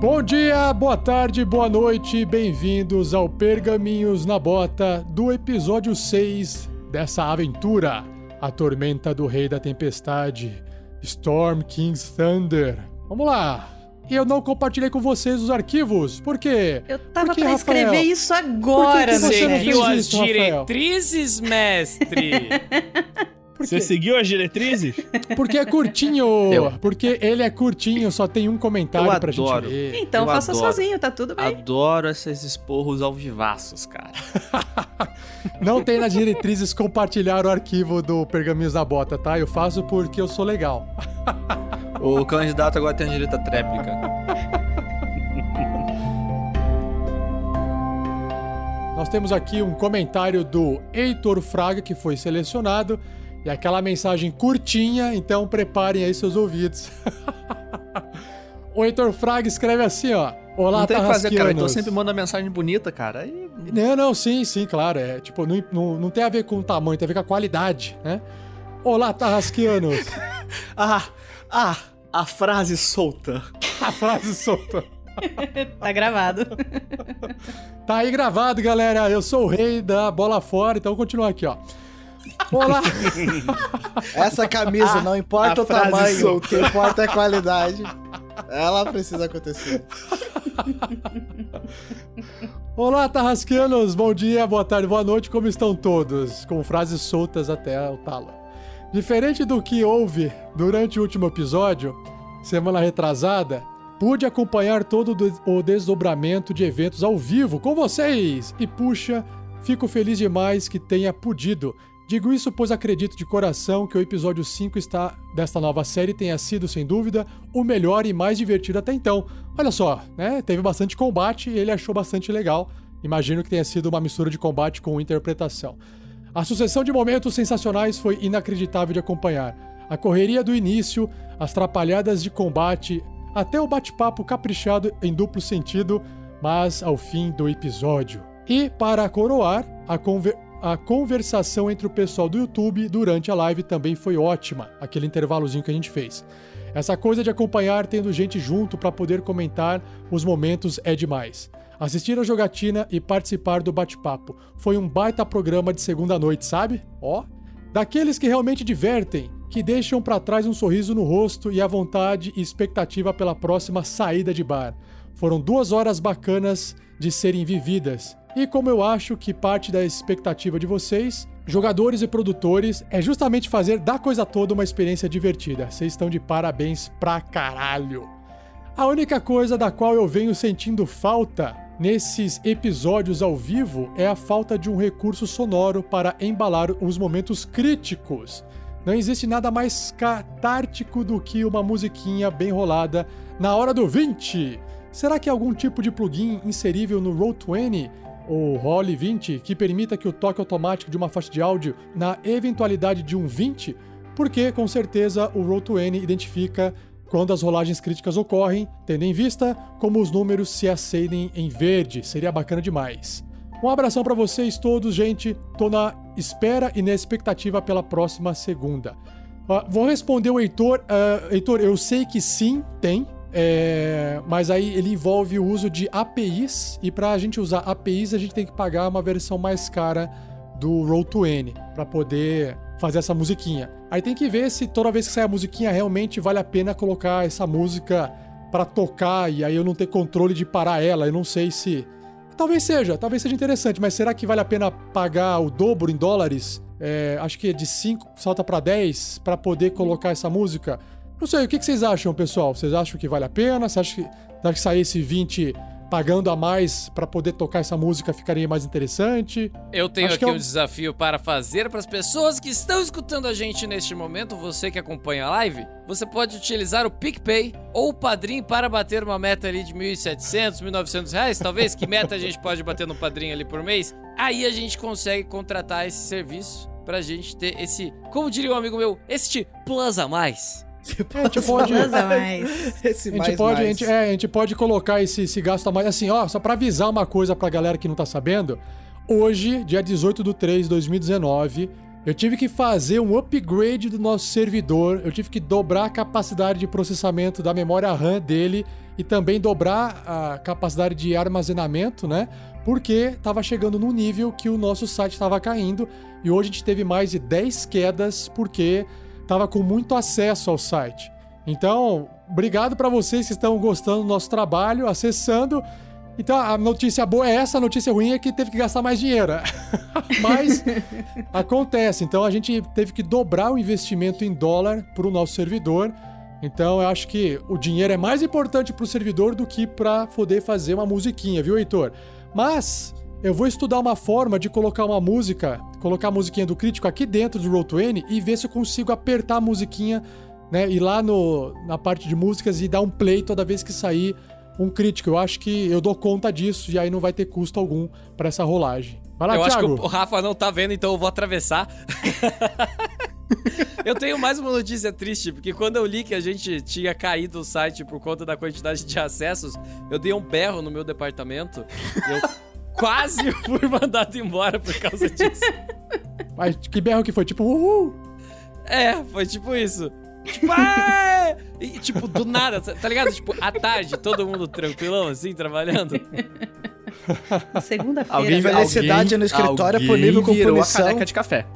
Bom dia, boa tarde, boa noite, bem-vindos ao Pergaminhos na Bota do episódio 6 dessa aventura, A Tormenta do Rei da Tempestade, Storm King's Thunder. Vamos lá! Eu não compartilhei com vocês os arquivos, por quê? Eu tava Por que, pra Rafael? escrever isso agora, Por que que você não velho. fez as isso, Rafael? diretrizes, mestre! Por Você seguiu as diretrizes? Porque é curtinho! Eu. Porque ele é curtinho, só tem um comentário Eu pra adoro. gente ler. Então Eu faça adoro. sozinho, tá tudo bem. Adoro esses esporros ao vivaços, cara. Não tem nas diretrizes compartilhar o arquivo do Pergaminhos da Bota, tá? Eu faço porque eu sou legal. O candidato agora tem direito à tréplica. Nós temos aqui um comentário do Heitor Fraga, que foi selecionado, e aquela mensagem curtinha, então preparem aí seus ouvidos. o Heitor Fraga escreve assim, ó. Olá, não tem que fazer, cara. Então sempre manda mensagem bonita, cara. Aí... Não, não, sim, sim, claro. É, tipo, não, não, não tem a ver com o tamanho, tem a ver com a qualidade, né? Olá, Tarrasquianos. Ah, ah, a frase solta. a frase solta. Tá gravado. Tá aí gravado, galera. Eu sou o rei da bola fora, então vou continuar aqui, ó. Olá! Essa camisa, não importa a o tamanho, o solta. que importa é a qualidade. Ela precisa acontecer. Olá, Tarrasqueanos! Bom dia, boa tarde, boa noite, como estão todos? Com frases soltas até o talo. Diferente do que houve durante o último episódio, semana retrasada, pude acompanhar todo o desdobramento de eventos ao vivo com vocês! E puxa, fico feliz demais que tenha podido. Digo isso pois acredito de coração que o episódio 5 está, desta nova série tenha sido, sem dúvida, o melhor e mais divertido até então. Olha só, né? Teve bastante combate e ele achou bastante legal. Imagino que tenha sido uma mistura de combate com interpretação. A sucessão de momentos sensacionais foi inacreditável de acompanhar. A correria do início, as trapalhadas de combate, até o bate-papo caprichado em duplo sentido, mas ao fim do episódio. E, para coroar, a, conver a conversação entre o pessoal do YouTube durante a live também foi ótima, aquele intervalozinho que a gente fez. Essa coisa de acompanhar tendo gente junto para poder comentar os momentos é demais. Assistir a jogatina e participar do bate-papo foi um baita programa de segunda noite, sabe? Ó, daqueles que realmente divertem, que deixam para trás um sorriso no rosto e a vontade e expectativa pela próxima saída de bar. Foram duas horas bacanas de serem vividas. E como eu acho que parte da expectativa de vocês, jogadores e produtores, é justamente fazer da coisa toda uma experiência divertida. Vocês estão de parabéns pra caralho. A única coisa da qual eu venho sentindo falta nesses episódios ao vivo é a falta de um recurso sonoro para embalar os momentos críticos. Não existe nada mais catártico do que uma musiquinha bem rolada na hora do 20. Será que algum tipo de plugin inserível no Roll20 ou Roll 20 que permita que o toque automático de uma faixa de áudio na eventualidade de um 20? Porque com certeza o Roll20 identifica quando as rolagens críticas ocorrem, tendo em vista como os números se acendem em verde. Seria bacana demais. Um abração para vocês todos, gente. Tô na espera e na expectativa pela próxima segunda. Uh, vou responder o Heitor. Uh, Heitor, eu sei que sim, tem. É, mas aí ele envolve o uso de APIs e para a gente usar APIs a gente tem que pagar uma versão mais cara do Roll20 para poder fazer essa musiquinha. Aí tem que ver se toda vez que sair a musiquinha realmente vale a pena colocar essa música para tocar e aí eu não ter controle de parar ela. Eu não sei se talvez seja, talvez seja interessante, mas será que vale a pena pagar o dobro em dólares? É, acho que é de 5 salta para 10 para poder colocar essa música. Não sei, o que vocês acham, pessoal? Vocês acham que vale a pena? Você acha que, acha que sair esse 20 pagando a mais para poder tocar essa música ficaria mais interessante? Eu tenho Acho aqui é um desafio para fazer para as pessoas que estão escutando a gente neste momento, você que acompanha a live, você pode utilizar o PicPay ou o Padrim para bater uma meta ali de 1.700, 1.900 reais, talvez, que meta a gente pode bater no Padrim ali por mês. Aí a gente consegue contratar esse serviço pra gente ter esse, como diria um amigo meu, este plus a mais. A gente pode. Plus a mais. Esse A gente, mais, pode, a, mais. gente, é, a gente pode colocar esse, esse gasto a mais. Assim, ó, só pra avisar uma coisa pra galera que não tá sabendo. Hoje, dia 18 de 3 de 2019, eu tive que fazer um upgrade do nosso servidor. Eu tive que dobrar a capacidade de processamento da memória RAM dele e também dobrar a capacidade de armazenamento, né? Porque tava chegando num nível que o nosso site estava caindo e hoje a gente teve mais de 10 quedas porque tava com muito acesso ao site. Então, obrigado para vocês que estão gostando do nosso trabalho, acessando. Então, a notícia boa é essa, a notícia ruim é que teve que gastar mais dinheiro. Mas acontece. Então, a gente teve que dobrar o investimento em dólar para o nosso servidor. Então, eu acho que o dinheiro é mais importante para o servidor do que para poder fazer uma musiquinha, viu, Heitor? Mas eu vou estudar uma forma de colocar uma música, colocar a musiquinha do crítico aqui dentro do Roll20 e ver se eu consigo apertar a musiquinha, né? Ir lá no, na parte de músicas e dar um play toda vez que sair um crítico. Eu acho que eu dou conta disso e aí não vai ter custo algum para essa rolagem. Vai lá, eu acho Thiago. que o Rafa não tá vendo, então eu vou atravessar. eu tenho mais uma notícia triste, porque quando eu li que a gente tinha caído o site por conta da quantidade de acessos, eu dei um berro no meu departamento. Eu quase fui mandado embora por causa disso. Mas que berro que foi? Tipo, uhul! É, foi tipo isso. Tipo, "Ah!" e, tipo, do nada, tá ligado? Tipo, à tarde, todo mundo tranquilão, assim, trabalhando. Segunda-feira. Alguém, Felicidade alguém- no escritório alguém punível com virou punição. a caneca de café.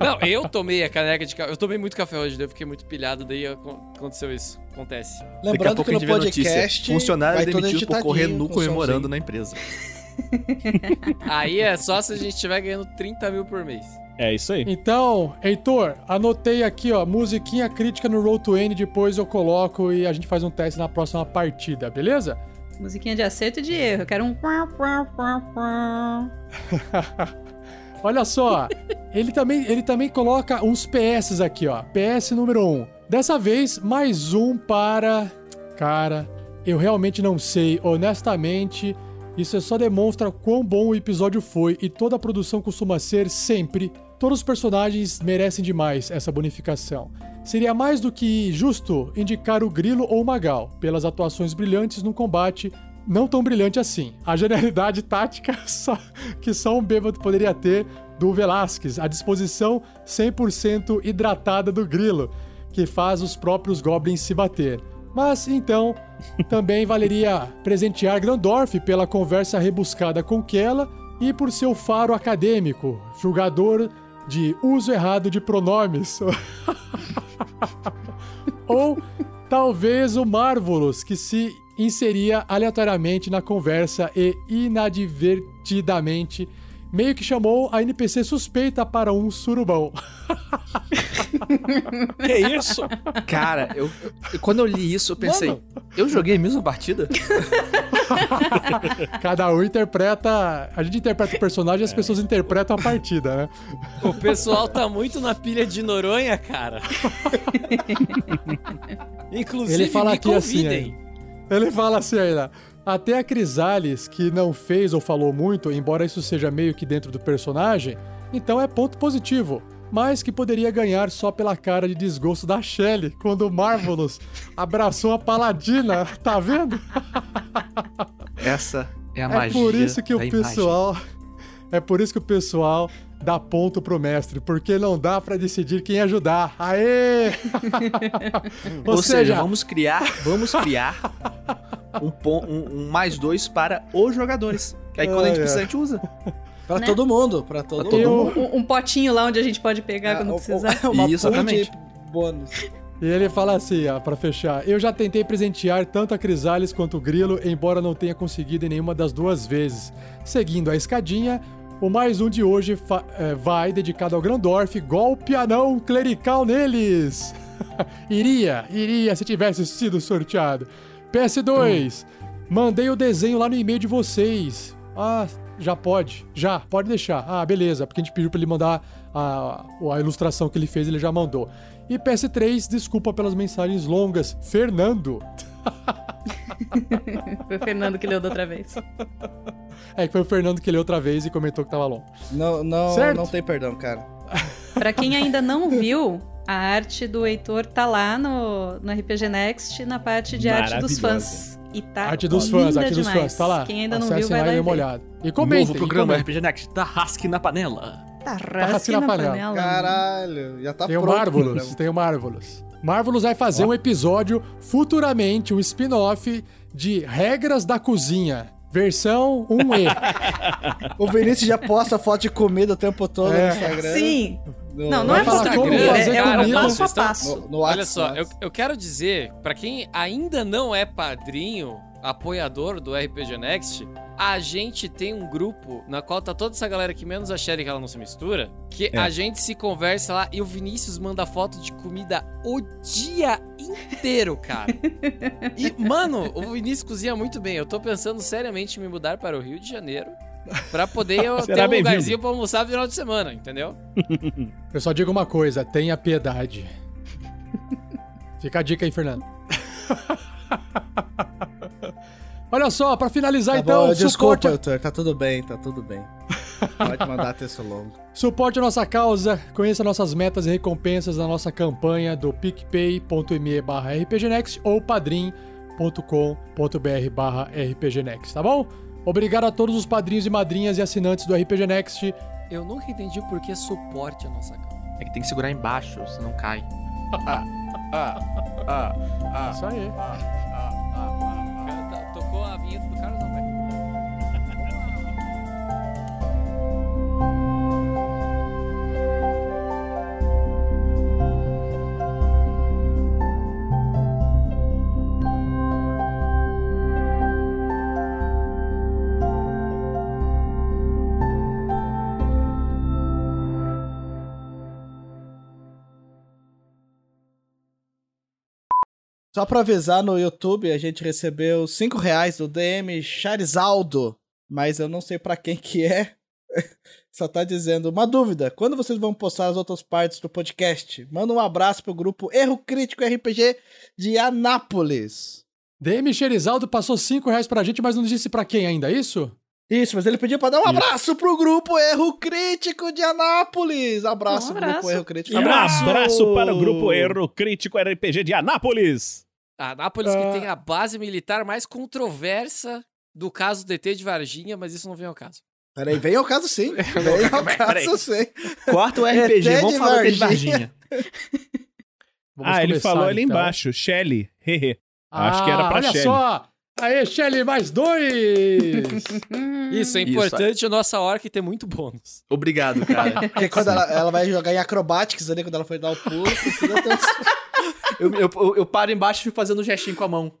Não, eu tomei a caneca de café. Eu tomei muito café hoje, daí eu fiquei muito pilhado, daí ac- aconteceu isso. Acontece. Daqui a Lembrando pouco que a no gente vê a notícia. podcast. Funcionário vai todo demitido por correr nu com comemorando na empresa. Aí é só se a gente estiver ganhando 30 mil por mês. É isso aí. Então, Heitor, anotei aqui, ó, musiquinha crítica no Roll to N, depois eu coloco e a gente faz um teste na próxima partida, beleza? Musiquinha de acerto e de erro. Eu quero um. Olha só, ele também, ele também coloca uns PS aqui, ó. PS número 1. Dessa vez, mais um para. Cara, eu realmente não sei. Honestamente, isso só demonstra quão bom o episódio foi e toda a produção costuma ser sempre. Todos os personagens merecem demais essa bonificação. Seria mais do que justo indicar o Grilo ou o Magal, pelas atuações brilhantes no combate não tão brilhante assim. A genialidade tática só- que só um bêbado poderia ter do Velasquez, a disposição 100% hidratada do Grilo, que faz os próprios goblins se bater. Mas então, também valeria presentear Grandorf pela conversa rebuscada com Kella e por seu faro acadêmico, julgador de uso errado de pronomes. Ou talvez o Marvelous, que se inseria aleatoriamente na conversa e inadvertidamente meio que chamou a NPC suspeita para um surubão. Que isso? Cara, eu, eu- quando eu li isso, eu pensei, Mano. eu joguei a mesma partida? Cada um interpreta. A gente interpreta o personagem e as pessoas interpretam a partida, né? O pessoal tá muito na pilha de Noronha, cara. Inclusive, Ele fala me aqui assim, convidem. Ele fala assim ainda. Até a Crisales, que não fez ou falou muito, embora isso seja meio que dentro do personagem, então é ponto positivo. Mas que poderia ganhar só pela cara de desgosto da Shelley quando o Marvelous abraçou a Paladina, tá vendo? Essa é a É magia por isso que o da imagem. pessoal. É por isso que o pessoal dá ponto pro mestre, porque não dá pra decidir quem ajudar. Aê! Ou, seja, vamos criar, vamos criar um, um- um mais dois para os jogadores. Que aí quando a gente precisa, a gente usa. Pra Né? todo mundo, pra todo Pra todo mundo. Um, um potinho lá onde a gente pode pegar quando É, o- precisar. uma Isso, exatamente. bônus. E ele fala assim, ó, pra fechar. Eu já tentei presentear tanto a Crisales quanto o Grilo, embora não tenha conseguido em nenhuma das duas vezes. Seguindo a escadinha, o mais um de hoje é, vai dedicado ao Grandorf. Golpe anão clerical neles! iria, iria se tivesse sido sorteado. PS2, mandei o desenho lá no e-mail de vocês. Ah, já pode. Já, pode deixar. Ah, beleza, porque a gente pediu pra ele mandar a, a ilustração que ele fez, ele já mandou. E PS3, desculpa pelas mensagens longas. Fernando. Foi o Fernando que leu da outra vez. É que foi o Fernando que leu outra vez e comentou que tava longo. Não, não, Certo. não tem perdão, cara. Pra quem ainda não viu, a arte do Heitor tá lá no, no RPG Next, na parte de arte dos fãs. E tá arte dos fãs, arte dos demais. fãs, tá lá. Quem ainda não Acessem viu, vai lá e uma olhada. E comentem. Novo programa e. RPG Next, Tarrasque na panela. Tá rasque rasque na na panela. panela. Caralho, já tá Tem o pronto. Marvelous, tem o Marvelous. Marvelous vai fazer um episódio futuramente, um spin-off de Regras da Cozinha, versão 1E. O Vinícius já posta foto de comida o tempo todo É. no Instagram. Sim. No- Não, não é fazer é, é o passo a passo. no, no Olha só, eu, eu quero dizer, pra quem ainda não é padrinho, apoiador do RPG Next, a gente tem um grupo na qual tá toda essa galera que menos a Sherry que ela não se mistura, que É. a gente se conversa lá e o Vinícius manda foto de comida o dia inteiro, cara. E, mano, o Vinícius cozinha muito bem. Eu tô pensando seriamente em me mudar para o Rio de Janeiro pra poder eu ter um lugarzinho pra almoçar no final de semana, entendeu? Eu só digo uma coisa, tenha piedade. Fica a dica aí, Fernando. Olha só, pra finalizar Tá então, bom, desculpa, suporte, Heitor, tá tudo bem, tá tudo bem. Pode mandar texto longo. suporte a nossa causa, conheça nossas metas e recompensas na nossa campanha do picpay.me barra rpgnext ou padrim.com.br barra rpgnext, tá bom? Obrigado a todos os padrinhos e madrinhas e assinantes do RPG Next. Eu nunca entendi por que suporte a nossa causa. É que tem que segurar embaixo, senão cai. Isso aí. Tá- Só pra avisar, no YouTube a gente recebeu 5 reais do DM Charizaldo, mas eu não sei pra quem que é. Só tá dizendo, uma dúvida, quando vocês vão postar as outras partes do podcast? Manda um abraço pro grupo Erro Crítico RPG de Anápolis. DM Xerizaldo passou 5 reais pra gente, mas não disse pra quem ainda, é isso? Isso, mas ele pediu pra dar um abraço pro grupo Erro Crítico de Anápolis. Abraço, Um grupo abraço. Erro Crítico. E um abraço para o grupo Erro Crítico RPG de Anápolis. A Anápolis Ah. que tem a base militar mais controversa do caso do ET de Varginha, mas isso não vem ao caso. Peraí, vem ao caso sim. Vem ao caso sim. Corta o RPG, vamos falar de Varginha. Varginha. Vamos ah, ele falou ali então. embaixo, Shelly. Hehe. Acho que era pra Ah, olha Shelly. só! Aê, Shelly, mais dois! Isso, é Isso, importante a nossa orc ter muito bônus. Obrigado, cara. Porque quando ela, ela vai jogar em acrobatics ali, quando ela for dar o pulo, eu, eu, eu- eu paro embaixo e fico fazendo um gestinho com a mão.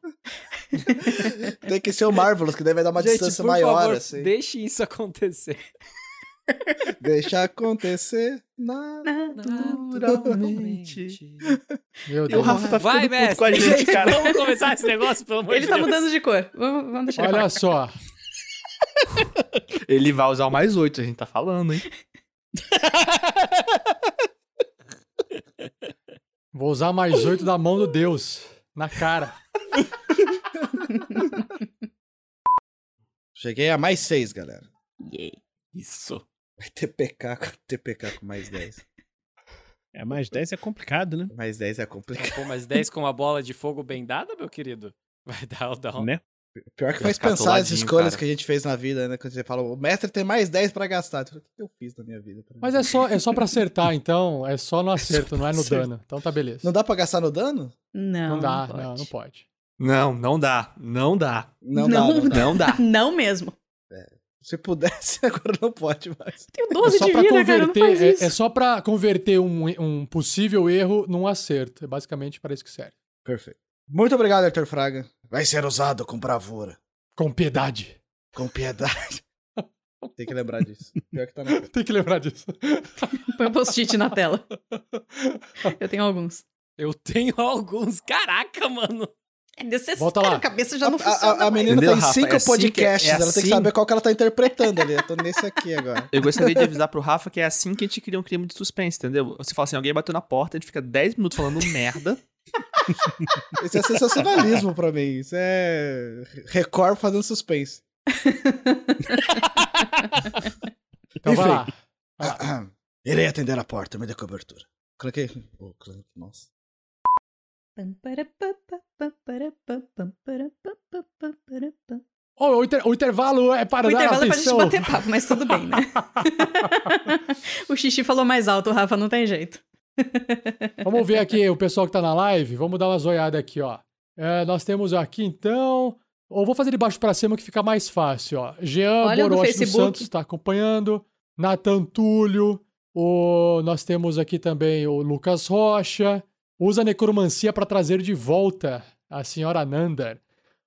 tem que ser o Marvelous, que daí vai dar uma Gente, distância maior, favor, assim. deixe isso acontecer. Deixa acontecer. Na... Naturalmente. Meu E o Deus. Rafa tá Vai, ficando puto com a mestre. gente, cara. Vamos começar esse negócio, pelo amor Ele de tá Deus. mudando de cor. Vamos, vamos deixar ele Olha falar. só. Ele vai usar o mais oito, a gente tá falando, hein? Vou usar mais oito da mão do Deus. Na cara. Cheguei a mais seis, galera. Yay. Isso. Vai ter PK, com- TPK com mais 10. É, mais 10 é complicado, né? Mais 10 é complicado. Pô, mas 10 com uma bola de fogo bem dada, meu querido? Vai dar o down. Né? Pior que faz pensar as escolhas cara. que a gente fez na vida, né? Quando você fala, o mestre tem mais 10 pra gastar. O que eu fiz na minha vida? Mas é só, é só pra acertar, então. É só no acerto, não é no dano. Então tá beleza. Não dá pra gastar no dano? Não, Não dá, pode. não, não pode. Não, não dá. Não dá. Não, Não dá. Não dá. Não dá. Não mesmo. Se pudesse, agora não pode mais. Tenho É 12 só de vida, cara. Não faz converter, isso. é, é só pra converter um, um possível erro num acerto. É basicamente para isso que serve. Perfeito. Muito obrigado, Arthur Fraga. Vai ser usado com bravura, Com piedade. com piedade. Tem que lembrar disso. Pior que tá na... Tem que lembrar disso. Põe um post-it na tela. Eu tenho alguns. Eu tenho alguns. Caraca, mano. É necessário, Volta lá. a cabeça já A, não a- funciona a- a menina Entendeu, tem Rafa? cinco É assim que- podcasts, é ela tem que assim- saber qual que ela tá interpretando ali. Eu tô nesse aqui agora. Eu gostaria de avisar pro Rafa que é assim que a gente cria um crime de suspense, entendeu? Você fala assim, alguém bateu na porta, a gente fica 10 minutos falando merda. Isso é sensacionalismo pra mim. Isso é Record fazendo suspense. Então vai Enfim. lá. Irei atender a porta, me dê cobertura. Cliquei. Oh, clique. Nossa. Ô, o, inter- o intervalo é para O dar intervalo é pra gente atenção. bater papo, mas tudo bem, né? o xixi falou mais alto, Rafa não tem jeito. Vamos ver aqui o pessoal que tá na live. Vamos dar uma zoiada aqui, ó. É, nós temos aqui, então... Ou vou fazer de baixo pra cima que fica mais fácil, ó. Jean Olha Boroche dos. Santos está acompanhando. Nathan Túlio. O... Nós temos aqui também o Lucas Rocha. Usa necromancia pra trazer de volta a senhora Nandar.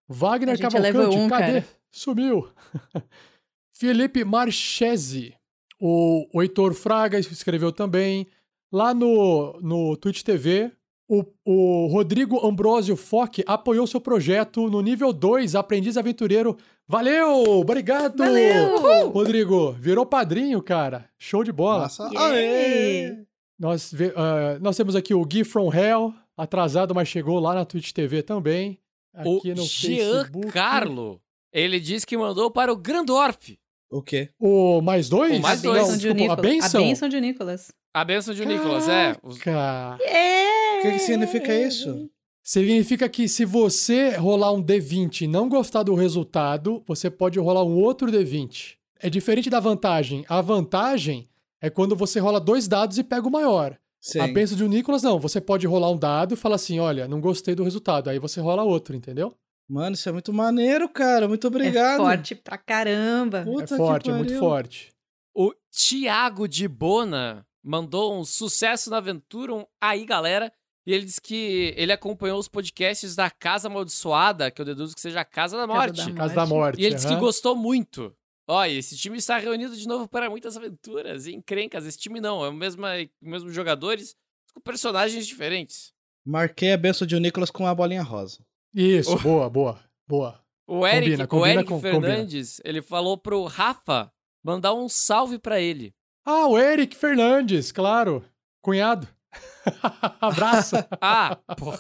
A Wagner Cavalcante, um, cadê? cara. Sumiu. Felipe Marchese. O, o Heitor Fraga escreveu também. Lá no, no Twitch TV, o, o Rodrigo Ambrosio Foque apoiou seu projeto no nível 2, Aprendiz Aventureiro. Valeu! Obrigado! Valeu! Rodrigo, virou padrinho, cara. Show de bola. Nossa. Yay! Aê! Nós, ah, nós temos aqui o Gui From Hell, atrasado, mas chegou lá na Twitch TV também. O Aqui no Jean Facebook. Carlo, ele disse que mandou para o Grandorf. O quê? O mais dois? O mais a dois. bênção Não, de desculpa, Nicolas. a benção? A de Nicolas. A benção de Nicolas, é. Os- O que, que significa isso? Significa que se você rolar um D20 e não gostar do resultado, você pode rolar um outro D20. É diferente da vantagem. A vantagem é quando você rola dois dados e pega o maior. Sim. A benção de um Nicolas, não. Você pode rolar um dado e falar assim: olha, não gostei do resultado. Aí você rola outro, entendeu? Mano, isso é muito maneiro, cara. Muito É obrigado. forte pra caramba. Puta é que forte, é muito forte. O Tiago de Bona mandou um sucesso na aventura, um aí galera. E ele disse que ele acompanhou os podcasts da Casa Amaldiçoada, que eu deduzo que seja a Casa da Casa Morte. Casa da Morte. E ele disse que gostou muito. Olha, esse time está reunido de novo para muitas aventuras e encrencas. Esse time não, é o mesmo, mesmo jogadores com personagens diferentes. Marquei a benção de Nicolas com a bolinha rosa. Isso, boa, boa, boa. O Eric, Combina, o combina Eric com- combina. Fernandes, ele falou pro Rafa mandar um salve pra ele. Ah, o Eric Fernandes, claro. Cunhado. Abraço. Ah, porra.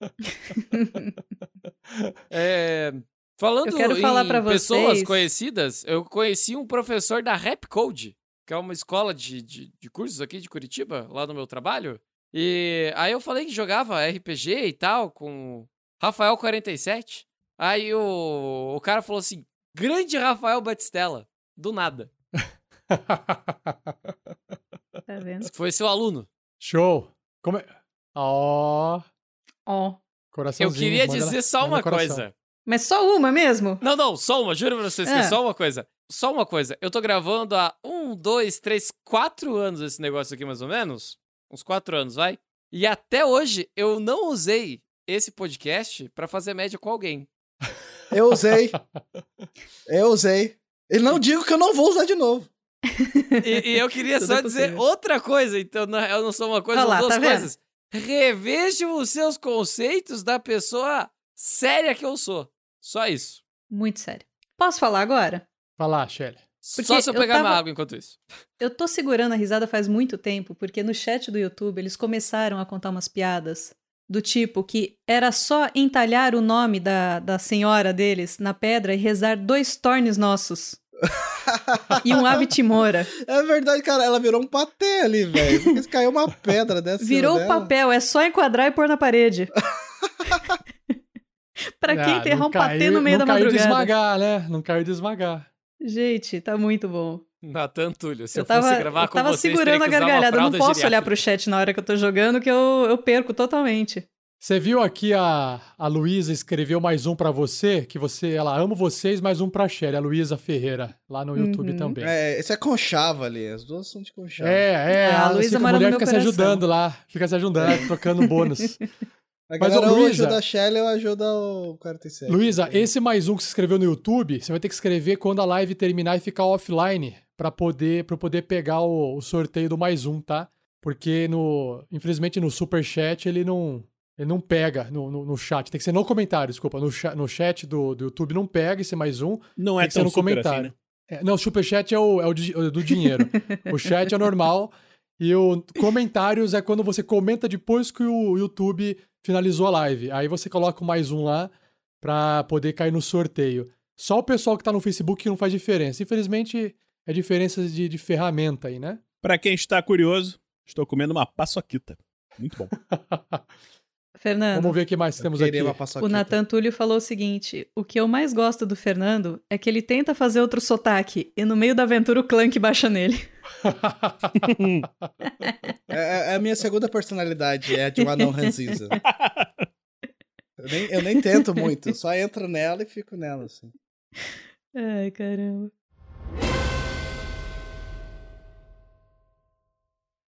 É, falando Eu quero falar em pessoas vocês- conhecidas, eu conheci um professor da Rap Code, que é uma escola de, de, de cursos aqui de Curitiba, lá no meu trabalho. E aí eu falei que jogava RPG e tal, com Rafael 47. Aí o, o cara falou assim: grande Rafael Batistella, do nada. Tá vendo? Foi seu aluno. Show. Como é? Ó, Ó. coraçãozinho. Eu queria manda- dizer só uma coração. coisa. Mas só uma mesmo? Não, não, só uma, juro pra vocês que é só uma coisa. Só uma coisa. Eu tô gravando há um, dois, três, quatro anos esse negócio aqui, mais ou menos. Uns quatro anos, vai. E até hoje eu não usei esse podcast pra fazer média com alguém. Eu usei. eu usei. E não digo que eu não vou usar de novo. E, e eu queria Tudo só é dizer outra coisa, então não- eu não sou uma coisa, Olha são lá, duas tá coisas. Revejam os seus conceitos da pessoa séria que eu sou. Só isso. Muito sério. Posso falar agora? Fala, Shelly. Porque Só se eu eu pegar tava- uma água enquanto isso. Eu tô segurando a risada faz muito tempo, porque no chat do YouTube eles começaram a contar umas piadas do tipo que era só entalhar o nome da, da senhora deles na pedra e rezar dois tornes nossos. e um ave timora. É verdade, cara. Ela virou um patê ali, velho. Porque se caiu uma pedra dessa. Virou dela. papel, é só enquadrar e pôr na parede. pra quem Ah, enterrar não um patê no meio não da caiu de madrugada. esmagar, né? Não caiu de esmagar. Gente, tá muito bom. Natan Túlio, se eu, eu tava, fosse gravar eu com tava vocês, segurando a gargalhada. Eu não posso olhar geriátrica. pro chat na hora que eu tô jogando, que eu, eu perco totalmente. Você viu aqui a, a Luísa escreveu mais um pra você, que você, ela ama vocês, mais um pra Shelly, a Luísa Ferreira, lá no YouTube Uhum. também. É, esse é conchava ali. As duas são de conchava. É, é, Ah, a a, Luísa a mora no mulher fica se coração. ajudando lá, fica se ajudando, trocando bônus. A Mas, galera Luísa- ajuda a Shelly ou ajuda o 47. Luísa, esse mais um que você escreveu no YouTube, você vai ter que escrever quando a live terminar e ficar offline pra poder para poder pegar o, o sorteio do mais um, tá? Porque no, infelizmente no super chat ele não ele não pega no, no, no chat, tem que ser no comentário, desculpa, no, no chat do, do YouTube não pega esse mais um, Não é que ser tão no super comentário. assim, né? É, não, o superchat é o, é o di- o do dinheiro. o chat é normal. E o comentários é quando você comenta depois que o YouTube finalizou a live. Aí você coloca o mais um lá pra poder cair no sorteio. Só o pessoal que tá no Facebook que não faz diferença. Infelizmente, é diferença de, de ferramenta aí, né? Pra quem está curioso, estou comendo uma paçoquita. Muito bom. Fernando, Vamos ver o que mais temos aqui. o Nathan Túlio falou o seguinte: o que eu mais gosto do Fernando é que ele tenta fazer outro sotaque e no meio da aventura o Clank baixa nele. É, é a minha segunda personalidade, é a de um anão ranzinza. Eu nem, eu nem tento muito, só entro nela e fico nela, assim. Ai, caramba.